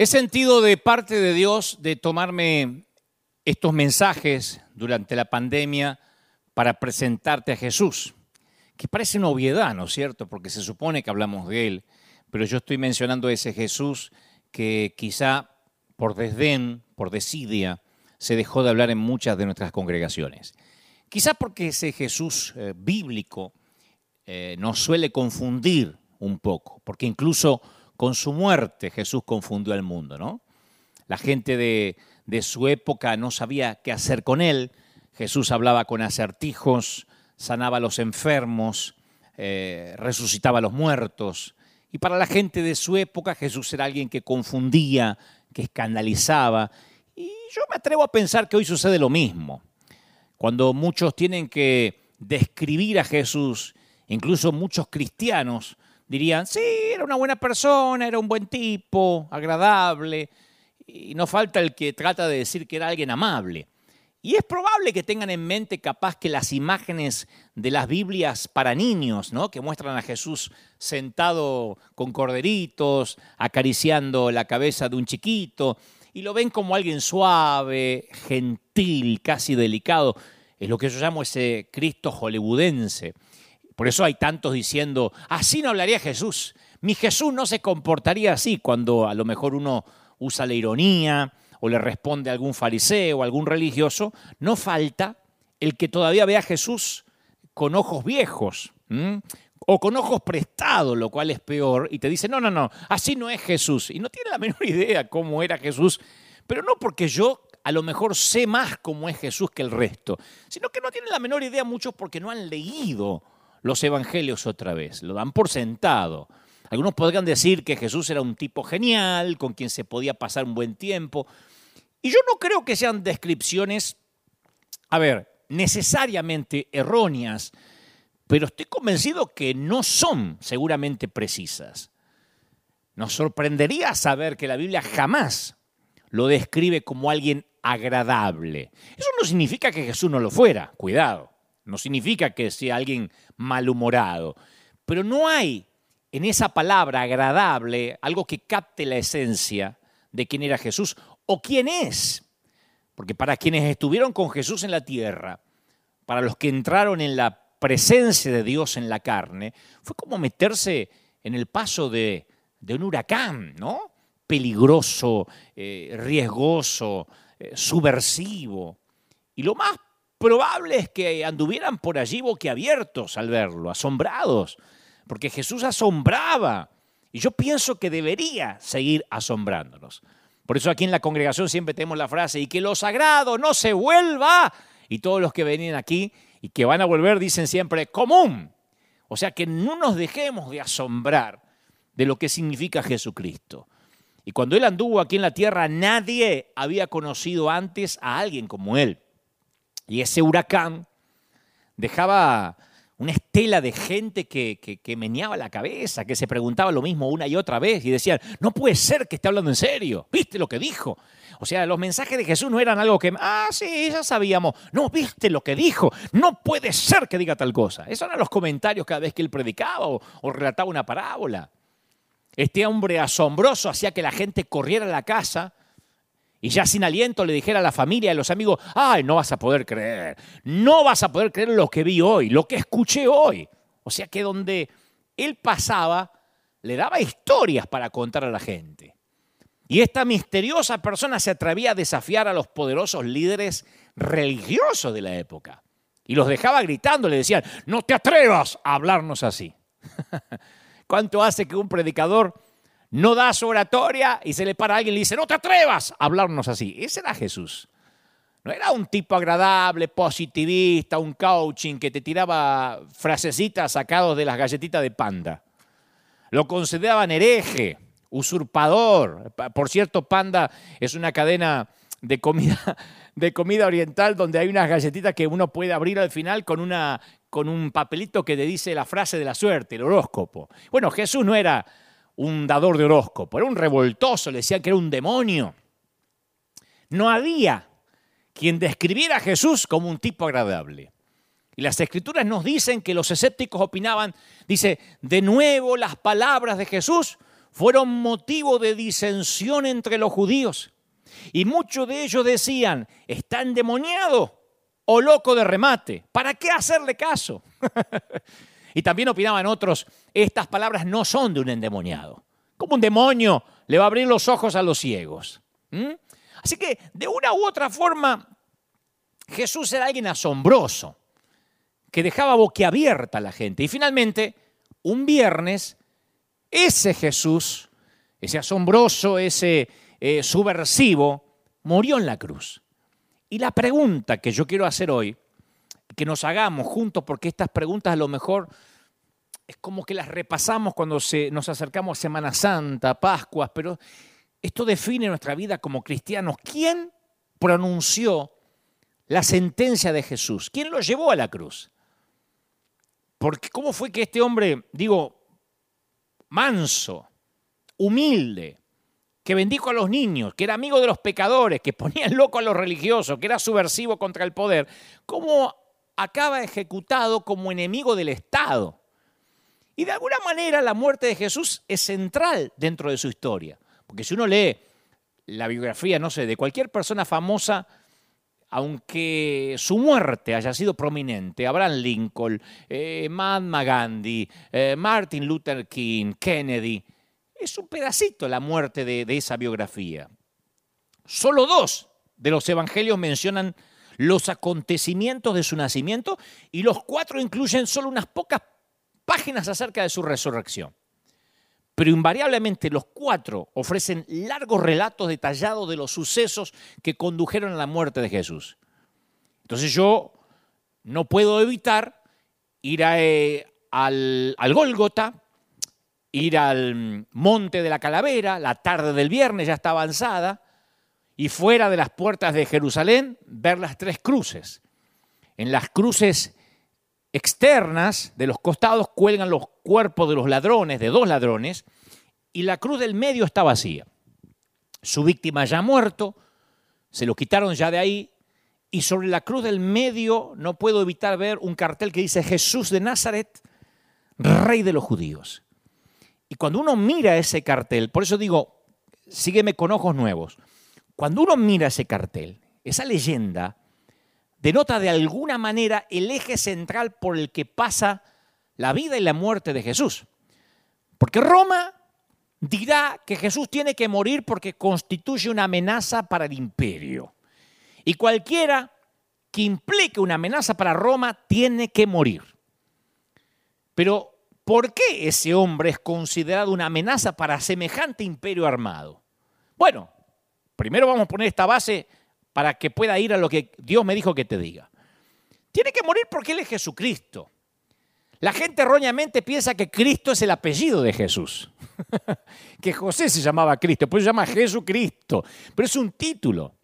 He sentido de parte de Dios de tomarme estos mensajes durante la pandemia para presentarte a Jesús, que parece una obviedad, ¿no es cierto? Porque se supone que hablamos de Él, pero yo estoy mencionando ese Jesús que quizá por desdén, por desidia, se dejó de hablar en muchas de nuestras congregaciones. Quizá porque ese Jesús eh, bíblico eh, nos suele confundir un poco, porque incluso con su muerte Jesús confundió al mundo, ¿no? La gente de, su época no sabía qué hacer con él. Jesús hablaba con acertijos, sanaba a los enfermos, eh, resucitaba a los muertos. Y para la gente de su época Jesús era alguien que confundía, que escandalizaba. Y yo me atrevo a pensar que hoy sucede lo mismo. Cuando muchos tienen que describir a Jesús, incluso muchos cristianos, dirían, sí, era una buena persona, era un buen tipo, agradable, y no falta el que trata de decir que era alguien amable. Y es probable que tengan en mente capaz que las imágenes de las Biblias para niños, ¿no? que muestran a Jesús sentado con corderitos, acariciando la cabeza de un chiquito, y lo ven como alguien suave, gentil, casi delicado. Es lo que yo llamo ese Cristo hollywoodense. Por eso hay tantos diciendo, así no hablaría Jesús. Mi Jesús no se comportaría así cuando a lo mejor uno usa la ironía o le responde a algún fariseo o algún religioso. No falta el que todavía ve a Jesús con ojos viejos o con ojos prestados, lo cual es peor, y te dice, no, no, no, así no es Jesús. Y no tiene la menor idea cómo era Jesús, pero no porque yo a lo mejor sé más cómo es Jesús que el resto, sino que no tienen la menor idea muchos porque no han leído los evangelios otra vez, lo dan por sentado. Algunos podrían decir que Jesús era un tipo genial, con quien se podía pasar un buen tiempo. Y yo no creo que sean descripciones, a ver, necesariamente erróneas, pero estoy convencido que no son seguramente precisas. Nos sorprendería saber que la Biblia jamás lo describe como alguien agradable. Eso no significa que Jesús no lo fuera, cuidado. No significa que sea alguien malhumorado, pero no hay en esa palabra agradable algo que capte la esencia de quién era Jesús o quién es. Porque para quienes estuvieron con Jesús en la tierra, para los que entraron en la presencia de Dios en la carne, fue como meterse en el paso de, un huracán, ¿no? Peligroso, eh, riesgoso, eh, subversivo. Y lo más probable es que anduvieran por allí boquiabiertos al verlo, asombrados, porque Jesús asombraba. Y yo pienso que debería seguir asombrándonos. Por eso aquí en la congregación siempre tenemos la frase, y que lo sagrado no se vuelva. Y todos los que venían aquí y que van a volver dicen siempre, común. O sea, que no nos dejemos de asombrar de lo que significa Jesucristo. Y cuando Él anduvo aquí en la tierra, nadie había conocido antes a alguien como Él. Y ese huracán dejaba una estela de gente que, que, meneaba la cabeza, que se preguntaba lo mismo una y otra vez y decían, no puede ser que esté hablando en serio, ¿viste lo que dijo? O sea, los mensajes de Jesús no eran algo que, ah, sí, ya sabíamos, no, ¿viste lo que dijo? No puede ser que diga tal cosa. Esos eran los comentarios cada vez que él predicaba o, o relataba una parábola. Este hombre asombroso hacía que la gente corriera a la casa y ya sin aliento le dijera a la familia y a los amigos, ay, no vas a poder creer, no vas a poder creer lo que vi hoy, lo que escuché hoy. O sea que donde él pasaba, le daba historias para contar a la gente. Y esta misteriosa persona se atrevía a desafiar a los poderosos líderes religiosos de la época. Y los dejaba gritando, le decían, no te atrevas a hablarnos así. ¿Cuánto hace que un predicador no da su oratoria y se le para a alguien y le dice, no te atrevas a hablarnos así. Ese era Jesús. No era un tipo agradable, positivista, un coaching que te tiraba frasecitas sacados de las galletitas de panda. Lo consideraban hereje, usurpador. Por cierto, Panda es una cadena de comida, de comida oriental donde hay unas galletitas que uno puede abrir al final con, una, con un papelito que te dice la frase de la suerte, el horóscopo. Bueno, Jesús no era un dador de horóscopo, era un revoltoso, le decían que era un demonio. No había quien describiera a Jesús como un tipo agradable. Y las escrituras nos dicen que los escépticos opinaban, dice, de nuevo las palabras de Jesús fueron motivo de disensión entre los judíos. Y muchos de ellos decían, está endemoniado o loco de remate. ¿Para qué hacerle caso? y también opinaban otros, estas palabras no son de un endemoniado. Como un demonio le va a abrir los ojos a los ciegos. ¿Mm? Así que de una u otra forma, Jesús era alguien asombroso, que dejaba boquiabierta a la gente. Y finalmente, un viernes, ese Jesús, ese asombroso, ese eh, subversivo, murió en la cruz. Y la pregunta que yo quiero hacer hoy, que nos hagamos juntos, porque estas preguntas a lo mejor es como que las repasamos cuando nos acercamos a Semana Santa, Pascuas, pero esto define nuestra vida como cristianos. ¿Quién pronunció la sentencia de Jesús? ¿Quién lo llevó a la cruz? Porque ¿cómo fue que este hombre, digo, manso, humilde, que bendijo a los niños, que era amigo de los pecadores, que ponía loco a los religiosos, que era subversivo contra el poder, cómo acaba ejecutado como enemigo del Estado? Y de alguna manera la muerte de Jesús es central dentro de su historia. Porque si uno lee la biografía, no sé, de cualquier persona famosa, aunque su muerte haya sido prominente, Abraham Lincoln, eh, Mahatma Gandhi, eh, Martin Luther King, Kennedy, es un pedacito la muerte de, de esa biografía. Solo dos de los evangelios mencionan los acontecimientos de su nacimiento y los cuatro incluyen solo unas pocas páginas acerca de su resurrección pero invariablemente los cuatro ofrecen largos relatos detallados de los sucesos que condujeron a la muerte de Jesús. Entonces yo no puedo evitar ir eh, al, al Gólgota, ir al monte de la calavera, la tarde del viernes ya está avanzada, y fuera de las puertas de Jerusalén ver las tres cruces. En las cruces externas de los costados cuelgan los cuerpos de los ladrones, de dos ladrones, y la cruz del medio está vacía. Su víctima ya muerto, se lo quitaron ya de ahí, y sobre la cruz del medio no puedo evitar ver un cartel que dice Jesús de Nazaret, rey de los judíos. Y cuando uno mira ese cartel, por eso digo, sígueme con ojos nuevos, cuando uno mira ese cartel, esa leyenda, denota de alguna manera el eje central por el que pasa la vida y la muerte de Jesús. Porque Roma dirá que Jesús tiene que morir porque constituye una amenaza para el imperio. Y cualquiera que implique una amenaza para Roma tiene que morir. Pero, ¿por qué ese hombre es considerado una amenaza para semejante imperio armado? Bueno, primero vamos a poner esta base para que pueda ir a lo que Dios me dijo que te diga. Tiene que morir porque Él es Jesucristo. La gente erróneamente piensa que Cristo es el apellido de Jesús, que José se llamaba Cristo, pues se llama Jesucristo, pero es un título.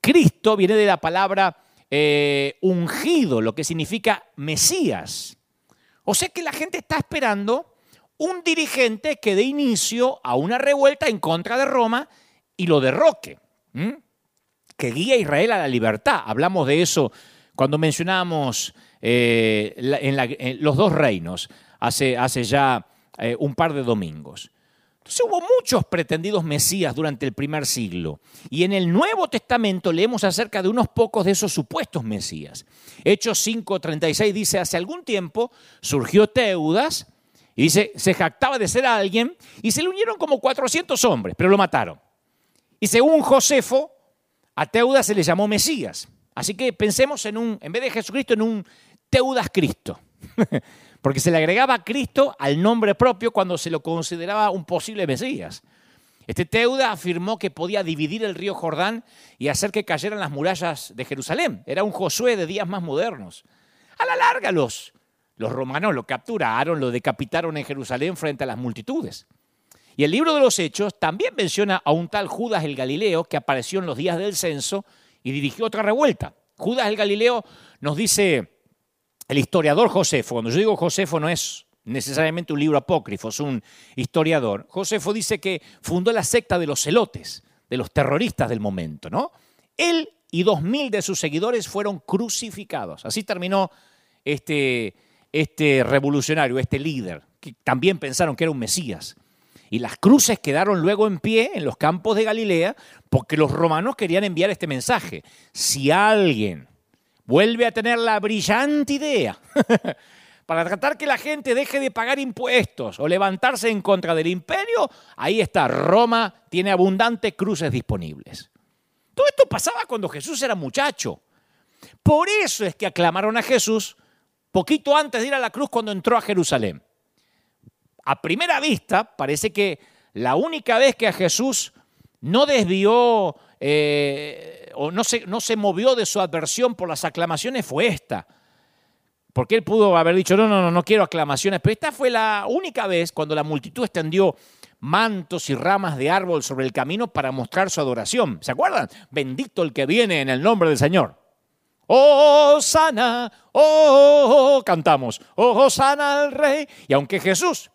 Cristo viene de la palabra eh, ungido, lo que significa Mesías. O sea que la gente está esperando un dirigente que dé inicio a una revuelta en contra de Roma y lo derroque que guía a Israel a la libertad. Hablamos de eso cuando mencionamos eh, en, los dos reinos hace, hace ya eh, un par de domingos. Entonces hubo muchos pretendidos Mesías durante el primer siglo. Y en el Nuevo Testamento leemos acerca de unos pocos de esos supuestos Mesías. Hechos 5:36 dice, hace algún tiempo surgió Teudas, y dice, se jactaba de ser alguien, y se le unieron como 400 hombres, pero lo mataron. Y según Josefo, a Teudas se le llamó Mesías. Así que pensemos en un, en vez de Jesucristo, en un Teudas Cristo. Porque se le agregaba Cristo al nombre propio cuando se lo consideraba un posible Mesías. Este Teudas afirmó que podía dividir el río Jordán y hacer que cayeran las murallas de Jerusalén. Era un Josué de días más modernos. A la larga los, los romanos lo capturaron, lo decapitaron en Jerusalén frente a las multitudes. Y el libro de los Hechos también menciona a un tal Judas el Galileo que apareció en los días del censo y dirigió otra revuelta. Judas el Galileo nos dice el historiador Josefo, cuando yo digo Josefo no es necesariamente un libro apócrifo, es un historiador. Josefo dice que fundó la secta de los celotes, de los terroristas del momento, ¿no? Él y dos mil de sus seguidores fueron crucificados. Así terminó este, este revolucionario, este líder, que también pensaron que era un Mesías. Y las cruces quedaron luego en pie en los campos de Galilea porque los romanos querían enviar este mensaje. Si alguien vuelve a tener la brillante idea para tratar que la gente deje de pagar impuestos o levantarse en contra del imperio, ahí está, Roma tiene abundantes cruces disponibles. Todo esto pasaba cuando Jesús era muchacho. Por eso es que aclamaron a Jesús poquito antes de ir a la cruz cuando entró a Jerusalén. A primera vista, parece que la única vez que a Jesús no desvió eh, o no se, no se movió de su adversión por las aclamaciones fue esta. Porque él pudo haber dicho, no, no, no, no quiero aclamaciones, pero esta fue la única vez cuando la multitud extendió mantos y ramas de árbol sobre el camino para mostrar su adoración. ¿Se acuerdan? Bendito el que viene en el nombre del Señor. Oh, sana, oh, cantamos, oh, sana al rey. Y aunque Jesús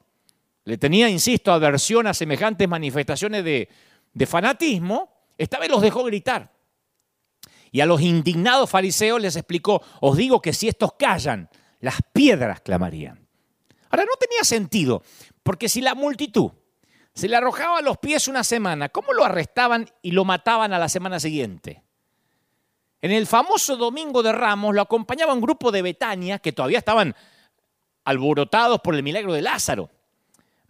le tenía, insisto, aversión a semejantes manifestaciones de, fanatismo, esta vez los dejó gritar. Y a los indignados fariseos les explicó, os digo que si estos callan, las piedras clamarían. Ahora no tenía sentido, porque si la multitud se le arrojaba a los pies una semana, ¿cómo lo arrestaban y lo mataban a la semana siguiente? En el famoso Domingo de Ramos lo acompañaba un grupo de Betania que todavía estaban alborotados por el milagro de Lázaro.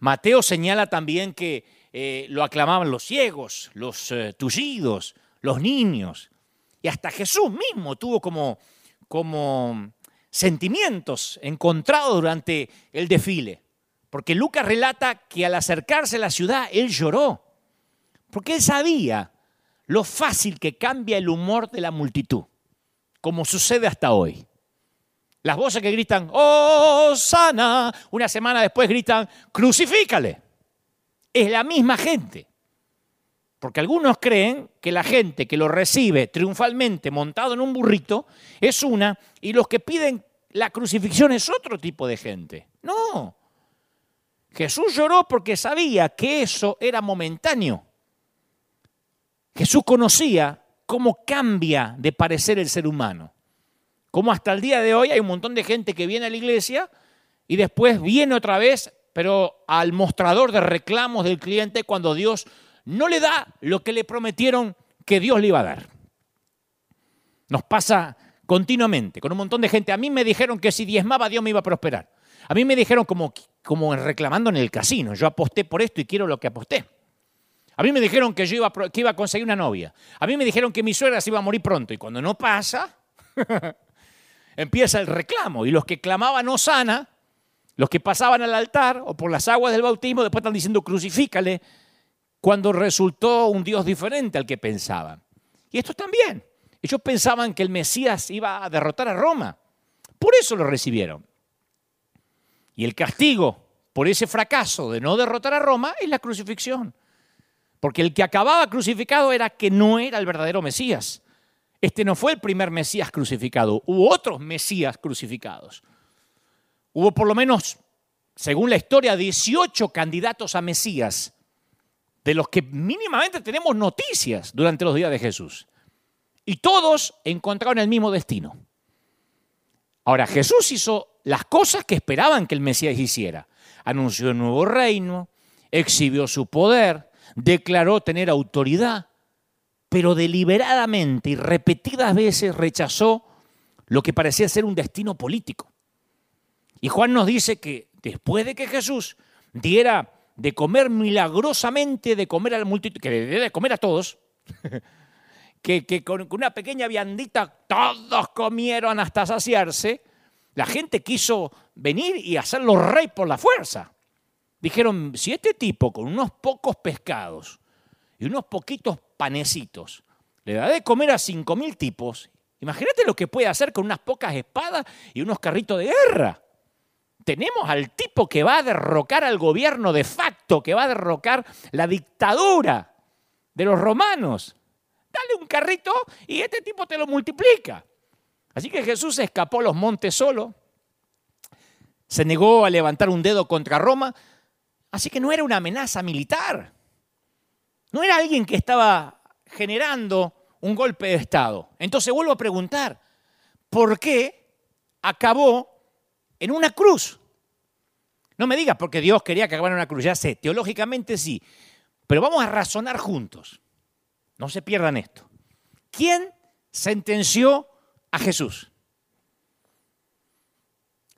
Mateo señala también que eh, lo aclamaban los ciegos, los eh, tullidos, los niños. Y hasta Jesús mismo tuvo como, como sentimientos encontrados durante el desfile. Porque Lucas relata que al acercarse a la ciudad, él lloró. Porque él sabía lo fácil que cambia el humor de la multitud, como sucede hasta hoy. Las voces que gritan, ¡Oh, sana! Una semana después gritan, ¡Crucifícale! Es la misma gente. Porque algunos creen que la gente que lo recibe triunfalmente montado en un burrito es una y los que piden la crucifixión es otro tipo de gente. No. Jesús lloró porque sabía que eso era momentáneo. Jesús conocía cómo cambia de parecer el ser humano. Cómo hasta el día de hoy hay un montón de gente que viene a la iglesia y después viene otra vez, pero al mostrador de reclamos del cliente cuando Dios no le da lo que le prometieron que Dios le iba a dar. Nos pasa continuamente con un montón de gente. A mí me dijeron que si diezmaba Dios me iba a prosperar. A mí me dijeron como, como reclamando en el casino, yo aposté por esto y quiero lo que aposté. A mí me dijeron que yo iba, que iba a conseguir una novia. A mí me dijeron que mi suegra se iba a morir pronto. Y cuando no pasa, empieza el reclamo. Y los que clamaban Osana, los que pasaban al altar o por las aguas del bautismo, después están diciendo crucifícale, cuando resultó un Dios diferente al que pensaban. Y esto también. Ellos pensaban que el Mesías iba a derrotar a Roma. Por eso lo recibieron. Y el castigo por ese fracaso de no derrotar a Roma es la crucifixión. Porque el que acababa crucificado era que no era el verdadero Mesías. Este no fue el primer Mesías crucificado, hubo otros Mesías crucificados. Hubo por lo menos, según la historia, 18 candidatos a Mesías, de los que mínimamente tenemos noticias durante los días de Jesús. Y todos encontraron el mismo destino. Ahora, Jesús hizo las cosas que esperaban que el Mesías hiciera. Anunció un nuevo reino, exhibió su poder, declaró tener autoridad, pero deliberadamente y repetidas veces rechazó lo que parecía ser un destino político. Y Juan nos dice que después de que Jesús diera de comer milagrosamente, de comer a la multitud, que le de comer a todos, que, que con una pequeña viandita todos comieron hasta saciarse, la gente quiso venir y hacerlo rey por la fuerza. Dijeron, si este tipo con unos pocos pescados y unos poquitos panecitos le da de comer a cinco mil tipos, imagínate lo que puede hacer con unas pocas espadas y unos carritos de guerra. Tenemos al tipo que va a derrocar al gobierno de facto, que va a derrocar la dictadura de los romanos. Dale un carrito y este tipo te lo multiplica. Así que Jesús escapó a los montes solo, se negó a levantar un dedo contra Roma, Así que no era una amenaza militar. No era alguien que estaba generando un golpe de Estado. Entonces vuelvo a preguntar, ¿por qué acabó en una cruz? No me digas porque Dios quería que acabaran una cruz, ya sé, teológicamente sí, pero vamos a razonar juntos. No se pierdan esto. ¿Quién sentenció a Jesús?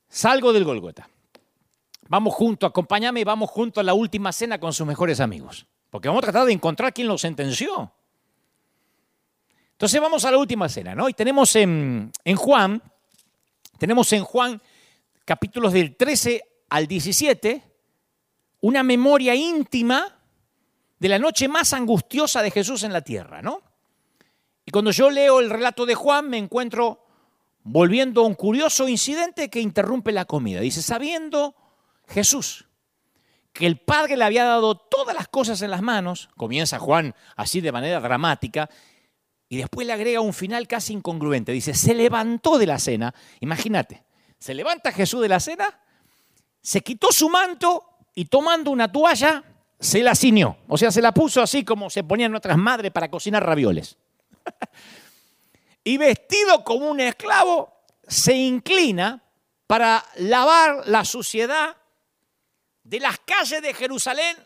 Salgo del Golgota. Vamos juntos, acompáñame y vamos juntos a la última cena con sus mejores amigos. Porque vamos a tratar de encontrar quién lo sentenció. Entonces vamos a la última cena, ¿no? Y tenemos en, en Juan, tenemos en Juan capítulos del 13 al 17, una memoria íntima de la noche más angustiosa de Jesús en la tierra, ¿no? Y cuando yo leo el relato de Juan me encuentro volviendo a un curioso incidente que interrumpe la comida. Dice, sabiendo Jesús que el Padre le había dado todas las cosas en las manos, comienza Juan así de manera dramática, y después le agrega un final casi incongruente. Dice, se levantó de la cena, imagínate, se levanta Jesús de la cena, se quitó su manto y tomando una toalla, se la ciñó. O sea, se la puso así como se ponían otras madres para cocinar ravioles. y vestido como un esclavo, se inclina para lavar la suciedad de las calles de Jerusalén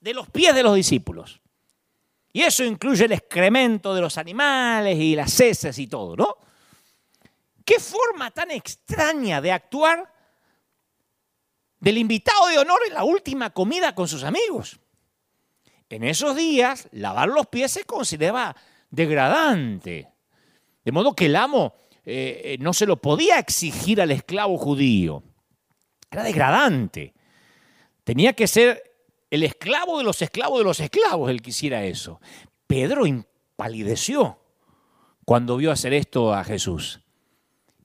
de los pies de los discípulos. Y eso incluye el excremento de los animales y las heces y todo, ¿no? ¿Qué forma tan extraña de actuar del invitado de honor en la última comida con sus amigos? En esos días, lavar los pies se consideraba degradante. De modo que el amo eh, eh, no se lo podía exigir al esclavo judío. Era degradante. Tenía que ser el esclavo de los esclavos de los esclavos el que hiciera eso. Pedro impalideció cuando vio hacer esto a Jesús.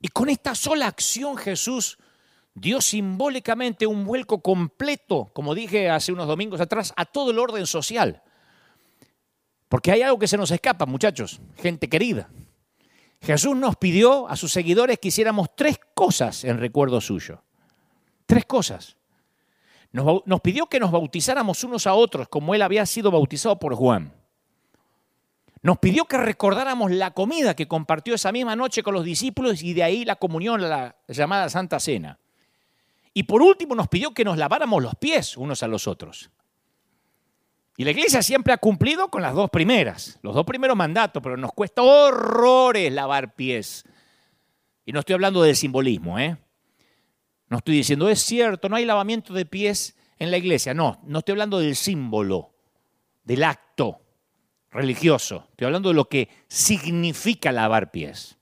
Y con esta sola acción Jesús dio simbólicamente un vuelco completo, como dije hace unos domingos atrás, a todo el orden social. Porque hay algo que se nos escapa, muchachos, gente querida. Jesús nos pidió a sus seguidores que hiciéramos tres cosas en recuerdo suyo. Tres cosas. Nos, pidió que nos bautizáramos unos a otros como él había sido bautizado por Juan. Nos pidió que recordáramos la comida que compartió esa misma noche con los discípulos y de ahí la comunión, la llamada Santa Cena. Y por último nos pidió que nos laváramos los pies unos a los otros. Y la iglesia siempre ha cumplido con las dos primeras, los dos primeros mandatos, pero nos cuesta horrores lavar pies. Y no estoy hablando del simbolismo, ¿eh? No estoy diciendo, es cierto, no hay lavamiento de pies en la iglesia. No, no estoy hablando del símbolo, del acto religioso. Estoy hablando de lo que significa lavar pies.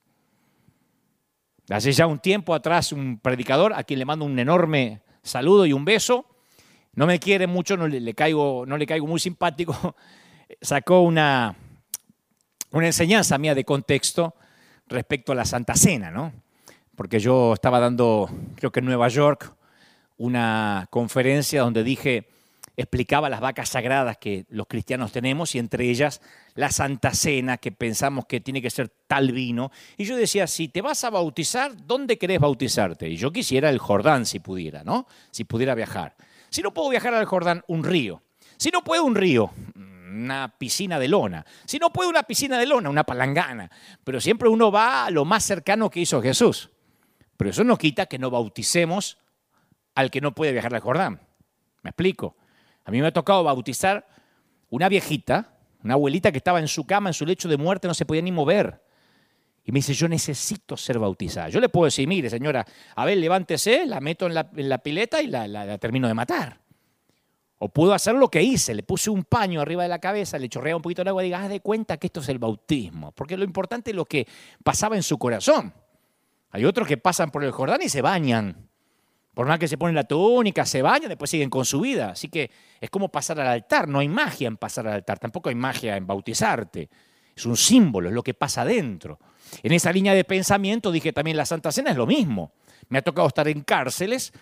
Hace ya un tiempo atrás un predicador, a quien le mando un enorme saludo y un beso, no me quiere mucho, no le, caigo, no le caigo muy simpático, sacó una, una enseñanza mía de contexto respecto a la Santa Cena, ¿no? Porque yo estaba dando, creo que en Nueva York, una conferencia donde dije, explicaba las vacas sagradas que los cristianos tenemos y entre ellas la Santa Cena, que pensamos que tiene que ser tal vino. Y yo decía, si te vas a bautizar, ¿dónde querés bautizarte? Y yo quisiera el Jordán si pudiera, ¿no? Si pudiera viajar. Si no puedo viajar al Jordán, un río. Si no puedo un río, una piscina de lona. Si no puedo una piscina de lona, una palangana. Pero siempre uno va a lo más cercano que hizo Jesús. Pero eso no quita que no bauticemos al que no puede viajar al Jordán. ¿Me explico? A mí me ha tocado bautizar una viejita, una abuelita que estaba en su cama, en su lecho de muerte, no se podía ni mover. Y me dice, yo necesito ser bautizada. Yo le puedo decir, mire señora, a ver, levántese, la meto en la, pileta y la, termino de matar. O puedo hacer lo que hice, le puse un paño arriba de la cabeza, le chorrea un poquito de agua y diga, haz de cuenta que esto es el bautismo. Porque lo importante es lo que pasaba en su corazón. Hay otros que pasan por el Jordán y se bañan. Por más que se ponen la túnica, se bañan, después siguen con su vida. Así que es como pasar al altar. No hay magia en pasar al altar, tampoco hay magia en bautizarte. Es un símbolo, es lo que pasa dentro. En esa línea de pensamiento dije también la Santa Cena es lo mismo. Me ha tocado estar en cárceles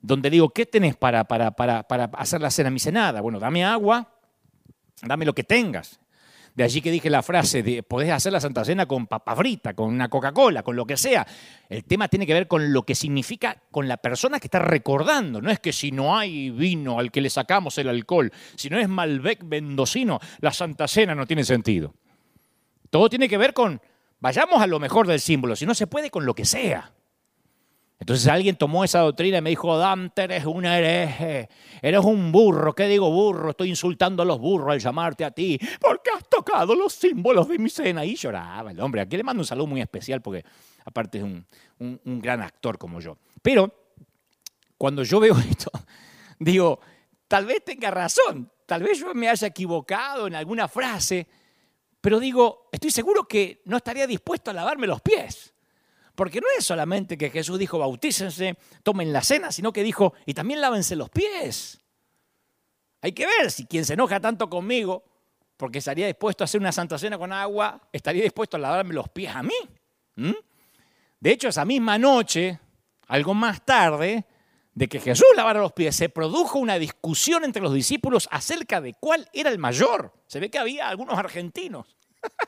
donde digo, ¿qué tenés para, para, para, para hacer la cena misenada? Bueno, dame agua, dame lo que tengas. De allí que dije la frase de podés hacer la Santa Cena con papa frita, con una Coca-Cola, con lo que sea. El tema tiene que ver con lo que significa con la persona que está recordando. No es que si no hay vino al que le sacamos el alcohol, si no es Malbec mendocino, la Santa Cena no tiene sentido. Todo tiene que ver con, vayamos a lo mejor del símbolo, si no se puede con lo que sea. Entonces alguien tomó esa doctrina y me dijo, Dante, eres un hereje, eres un burro. ¿Qué digo burro? Estoy insultando a los burros al llamarte a ti, porque has tocado los símbolos de mi cena. Y lloraba el hombre. Aquí le mando un saludo muy especial porque aparte es un, un gran actor como yo. Pero cuando yo veo esto, digo, tal vez tenga razón, tal vez yo me haya equivocado en alguna frase, pero digo, estoy seguro que no estaría dispuesto a lavarme los pies. Porque no es solamente que Jesús dijo, bautícense, tomen la cena, sino que dijo, y también lávense los pies. Hay que ver si quien se enoja tanto conmigo, porque estaría dispuesto a hacer una santa cena con agua, estaría dispuesto a lavarme los pies a mí. De hecho, esa misma noche, algo más tarde, de que Jesús lavara los pies, se produjo una discusión entre los discípulos acerca de cuál era el mayor. Se ve que había algunos argentinos.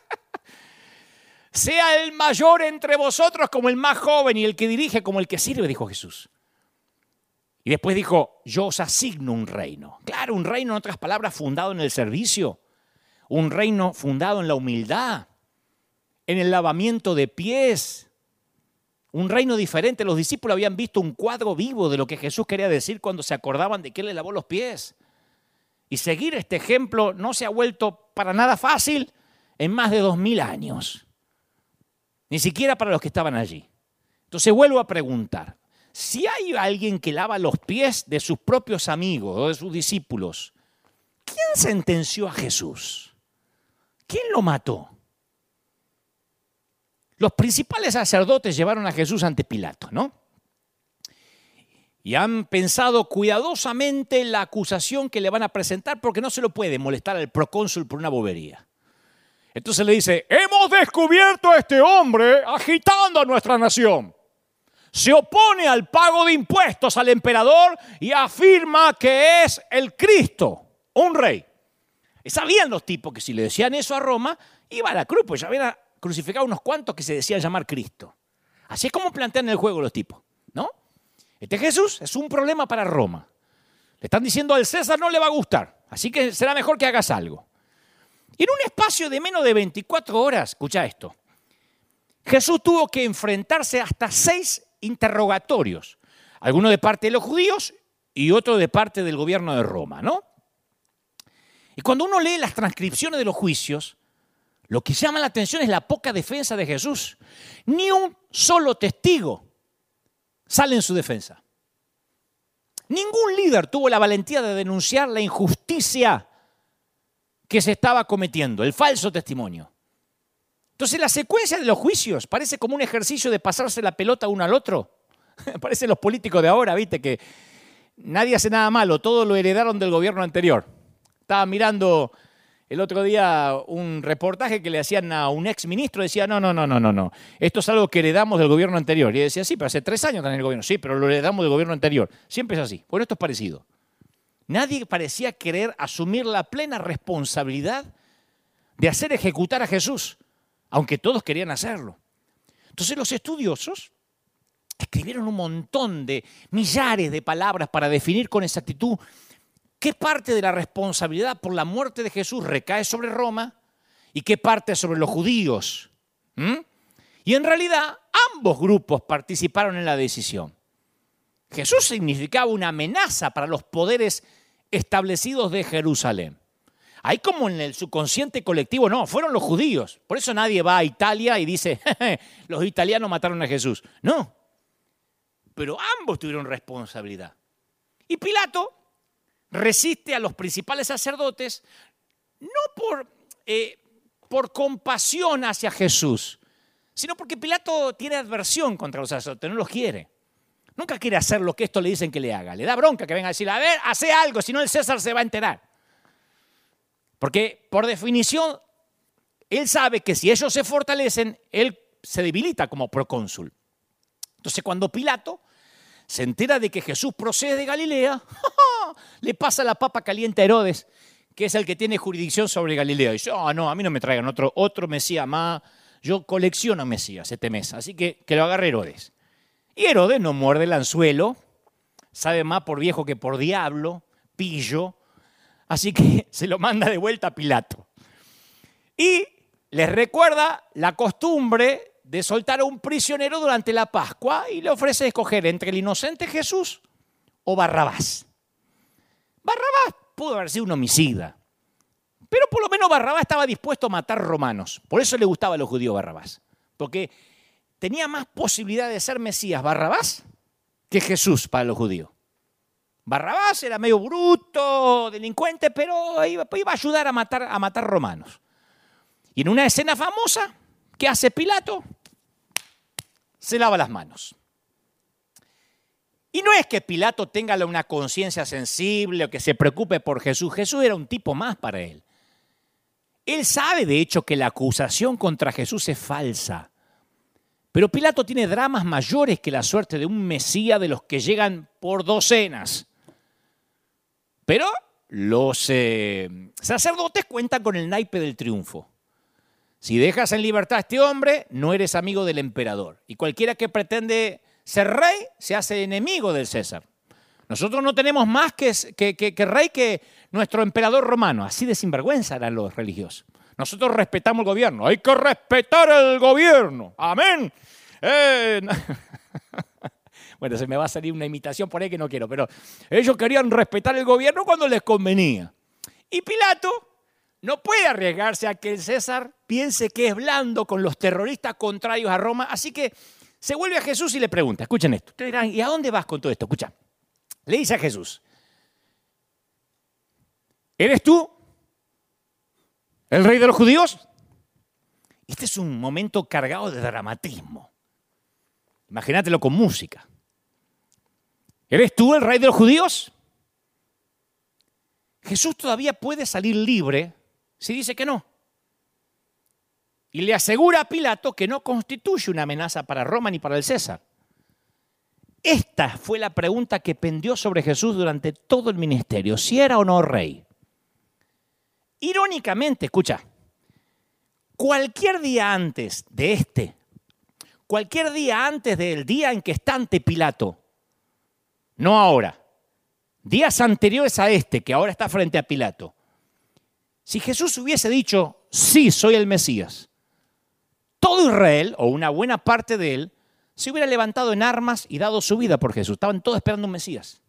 sea el mayor entre vosotros como el más joven y el que dirige como el que sirve, dijo Jesús. Y después dijo, yo os asigno un reino. Claro, un reino, en otras palabras, fundado en el servicio. Un reino fundado en la humildad, en el lavamiento de pies. Un reino diferente. Los discípulos habían visto un cuadro vivo de lo que Jesús quería decir cuando se acordaban de que Él le lavó los pies. Y seguir este ejemplo no se ha vuelto para nada fácil en más de dos mil años ni siquiera para los que estaban allí. Entonces vuelvo a preguntar, si hay alguien que lava los pies de sus propios amigos o de sus discípulos, ¿quién sentenció a Jesús? ¿Quién lo mató? Los principales sacerdotes llevaron a Jesús ante Pilato, ¿no? Y han pensado cuidadosamente la acusación que le van a presentar porque no se lo puede molestar al procónsul por una bobería. Entonces le dice, hemos descubierto a este hombre agitando a nuestra nación. Se opone al pago de impuestos al emperador y afirma que es el Cristo, un rey. Sabían los tipos que si le decían eso a Roma, iba a la cruz, pues ya habían crucificado unos cuantos que se decían llamar Cristo. Así es como plantean el juego los tipos, ¿no? Este Jesús es un problema para Roma. Le están diciendo al César no le va a gustar, así que será mejor que hagas algo. En un espacio de menos de 24 horas, escucha esto, Jesús tuvo que enfrentarse hasta seis interrogatorios, algunos de parte de los judíos y otro de parte del gobierno de Roma, ¿no? Y cuando uno lee las transcripciones de los juicios, lo que llama la atención es la poca defensa de Jesús. Ni un solo testigo sale en su defensa. Ningún líder tuvo la valentía de denunciar la injusticia que se estaba cometiendo, el falso testimonio. Entonces la secuencia de los juicios parece como un ejercicio de pasarse la pelota uno al otro. Parecen los políticos de ahora, viste, que nadie hace nada malo, todo lo heredaron del gobierno anterior. Estaba mirando el otro día un reportaje que le hacían a un ex ministro, decía, no, no, no, no, no, no, esto es algo que heredamos del gobierno anterior. Y decía, sí, pero hace tres años están en el gobierno, sí, pero lo heredamos del gobierno anterior. Siempre es así. Bueno, esto es parecido. Nadie parecía querer asumir la plena responsabilidad de hacer ejecutar a Jesús, aunque todos querían hacerlo. Entonces los estudiosos escribieron un montón de millares de palabras para definir con exactitud qué parte de la responsabilidad por la muerte de Jesús recae sobre Roma y qué parte sobre los judíos. Y en realidad ambos grupos participaron en la decisión. Jesús significaba una amenaza para los poderes establecidos de Jerusalén. Hay como en el subconsciente colectivo, no, fueron los judíos. Por eso nadie va a Italia y dice, los italianos mataron a Jesús. No, pero ambos tuvieron responsabilidad. Y Pilato resiste a los principales sacerdotes no por, eh, por compasión hacia Jesús, sino porque Pilato tiene adversión contra los sacerdotes, no los quiere. Nunca quiere hacer lo que esto le dicen que le haga. Le da bronca que venga a decir, a ver, hace algo, si no el César se va a enterar. Porque por definición, él sabe que si ellos se fortalecen, él se debilita como procónsul. Entonces cuando Pilato se entera de que Jesús procede de Galilea, le pasa la papa caliente a Herodes, que es el que tiene jurisdicción sobre Galilea. Y dice, oh, no, a mí no me traigan otro, otro Mesías más. Yo colecciono Mesías este mes, así que que lo agarre Herodes. Y Herodes no muerde el anzuelo, sabe más por viejo que por diablo, pillo, así que se lo manda de vuelta a Pilato. Y les recuerda la costumbre de soltar a un prisionero durante la Pascua y le ofrece escoger entre el inocente Jesús o Barrabás. Barrabás pudo haber sido un homicida, pero por lo menos Barrabás estaba dispuesto a matar romanos. Por eso le gustaba a los judíos Barrabás, porque tenía más posibilidad de ser Mesías Barrabás que Jesús para los judíos. Barrabás era medio bruto, delincuente, pero iba, a ayudar a matar, a matar romanos. Y en una escena famosa, ¿qué hace Pilato? Se lava las manos. Y no es que Pilato tenga una conciencia sensible o que se preocupe por Jesús. Jesús era un tipo más para él. Él sabe, de hecho, que la acusación contra Jesús es falsa. Pero Pilato tiene dramas mayores que la suerte de un Mesías de los que llegan por docenas. Pero los eh, sacerdotes cuentan con el naipe del triunfo. Si dejas en libertad a este hombre, no eres amigo del emperador. Y cualquiera que pretende ser rey se hace enemigo del César. Nosotros no tenemos más que, que, rey que nuestro emperador romano. Así de sinvergüenza eran los religiosos. Nosotros respetamos el gobierno. Hay que respetar el gobierno. Amén. Eh, bueno, se me va a salir una imitación por ahí que no quiero, pero ellos querían respetar el gobierno cuando les convenía. Y Pilato no puede arriesgarse a que el César piense que es blando con los terroristas contrarios a Roma, así que se vuelve a Jesús y le pregunta, escuchen esto, ustedes dirán, ¿y a dónde vas con todo esto? Escucha, le dice a Jesús, ¿eres tú el rey de los judíos? Este es un momento cargado de dramatismo. Imagínatelo con música. ¿Eres tú el rey de los judíos? Jesús todavía puede salir libre si dice que no. Y le asegura a Pilato que no constituye una amenaza para Roma ni para el César. Esta fue la pregunta que pendió sobre Jesús durante todo el ministerio, si era o no rey. Irónicamente, escucha, cualquier día antes de este, cualquier día antes del día en que está ante Pilato, no ahora. Días anteriores a este, que ahora está frente a Pilato. Si Jesús hubiese dicho, sí, soy el Mesías, todo Israel, o una buena parte de él, se hubiera levantado en armas y dado su vida por Jesús. Estaban todos esperando un Mesías.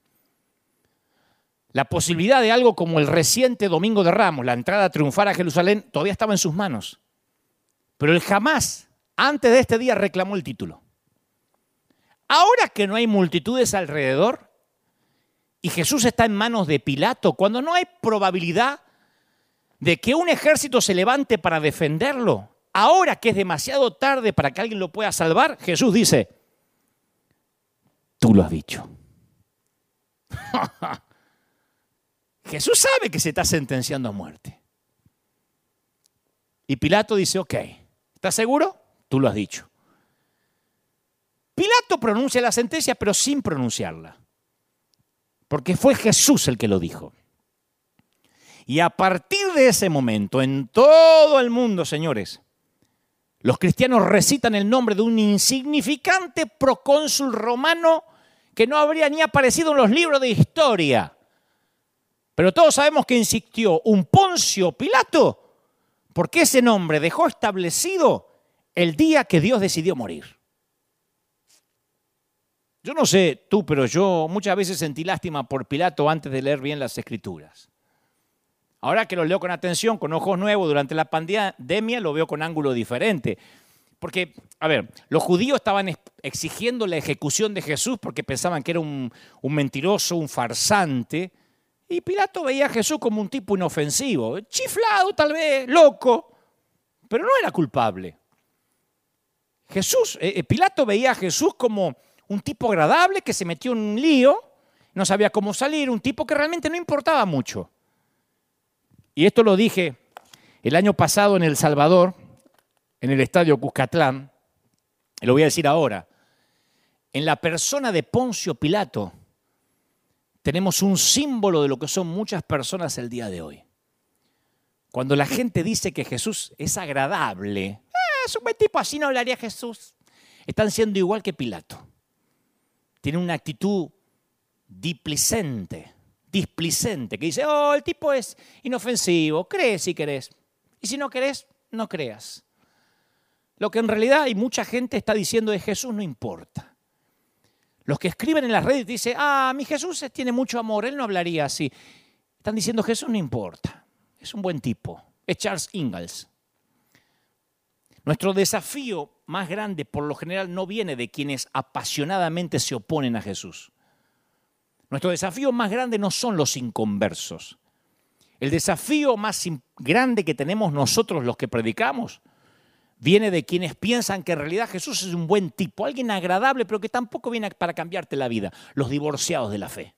La posibilidad de algo como el reciente Domingo de Ramos, la entrada a triunfar a Jerusalén, todavía estaba en sus manos. Pero él jamás, antes de este día, reclamó el título. Ahora que no hay multitudes alrededor y Jesús está en manos de Pilato, cuando no hay probabilidad de que un ejército se levante para defenderlo, ahora que es demasiado tarde para que alguien lo pueda salvar, Jesús dice, tú lo has dicho. Jesús sabe que se está sentenciando a muerte. Y Pilato dice, ok, ¿estás seguro? Tú lo has dicho. Pilato pronuncia la sentencia, pero sin pronunciarla. Porque fue Jesús el que lo dijo. Y a partir de ese momento, en todo el mundo, señores, los cristianos recitan el nombre de un insignificante procónsul romano que no habría ni aparecido en los libros de historia. Pero todos sabemos que insistió un Poncio Pilato porque ese nombre dejó establecido el día que Dios decidió morir. Yo no sé tú, pero yo muchas veces sentí lástima por Pilato antes de leer bien las escrituras. Ahora que lo leo con atención, con ojos nuevos, durante la pandemia lo veo con ángulo diferente. Porque, a ver, los judíos estaban exigiendo la ejecución de Jesús porque pensaban que era un, un mentiroso, un farsante. Y Pilato veía a Jesús como un tipo inofensivo, chiflado tal vez, loco, pero no era culpable. Jesús, eh, eh, Pilato veía a Jesús como un tipo agradable que se metió en un lío, no sabía cómo salir, un tipo que realmente no importaba mucho. Y esto lo dije el año pasado en El Salvador, en el estadio Cuscatlán, y lo voy a decir ahora. En la persona de Poncio Pilato tenemos un símbolo de lo que son muchas personas el día de hoy. Cuando la gente dice que Jesús es agradable, ah, es un buen tipo, así no hablaría Jesús. Están siendo igual que Pilato tiene una actitud displicente, displicente, que dice, oh, el tipo es inofensivo, cree si querés. Y si no querés, no creas. lo que en realidad hay mucha gente está diciendo de Jesús no importa. Los que escriben en las redes dicen, ah, mi Jesús tiene mucho amor, él no hablaría así. Están diciendo Jesús no importa, es un buen tipo, es Charles Ingalls. Nuestro desafío más grande por lo general no viene de quienes apasionadamente se oponen a Jesús. Nuestro desafío más grande no son los inconversos. El desafío más grande que tenemos nosotros los que predicamos viene de quienes piensan que en realidad Jesús es un buen tipo, alguien agradable, pero que tampoco viene para cambiarte la vida, los divorciados de la fe,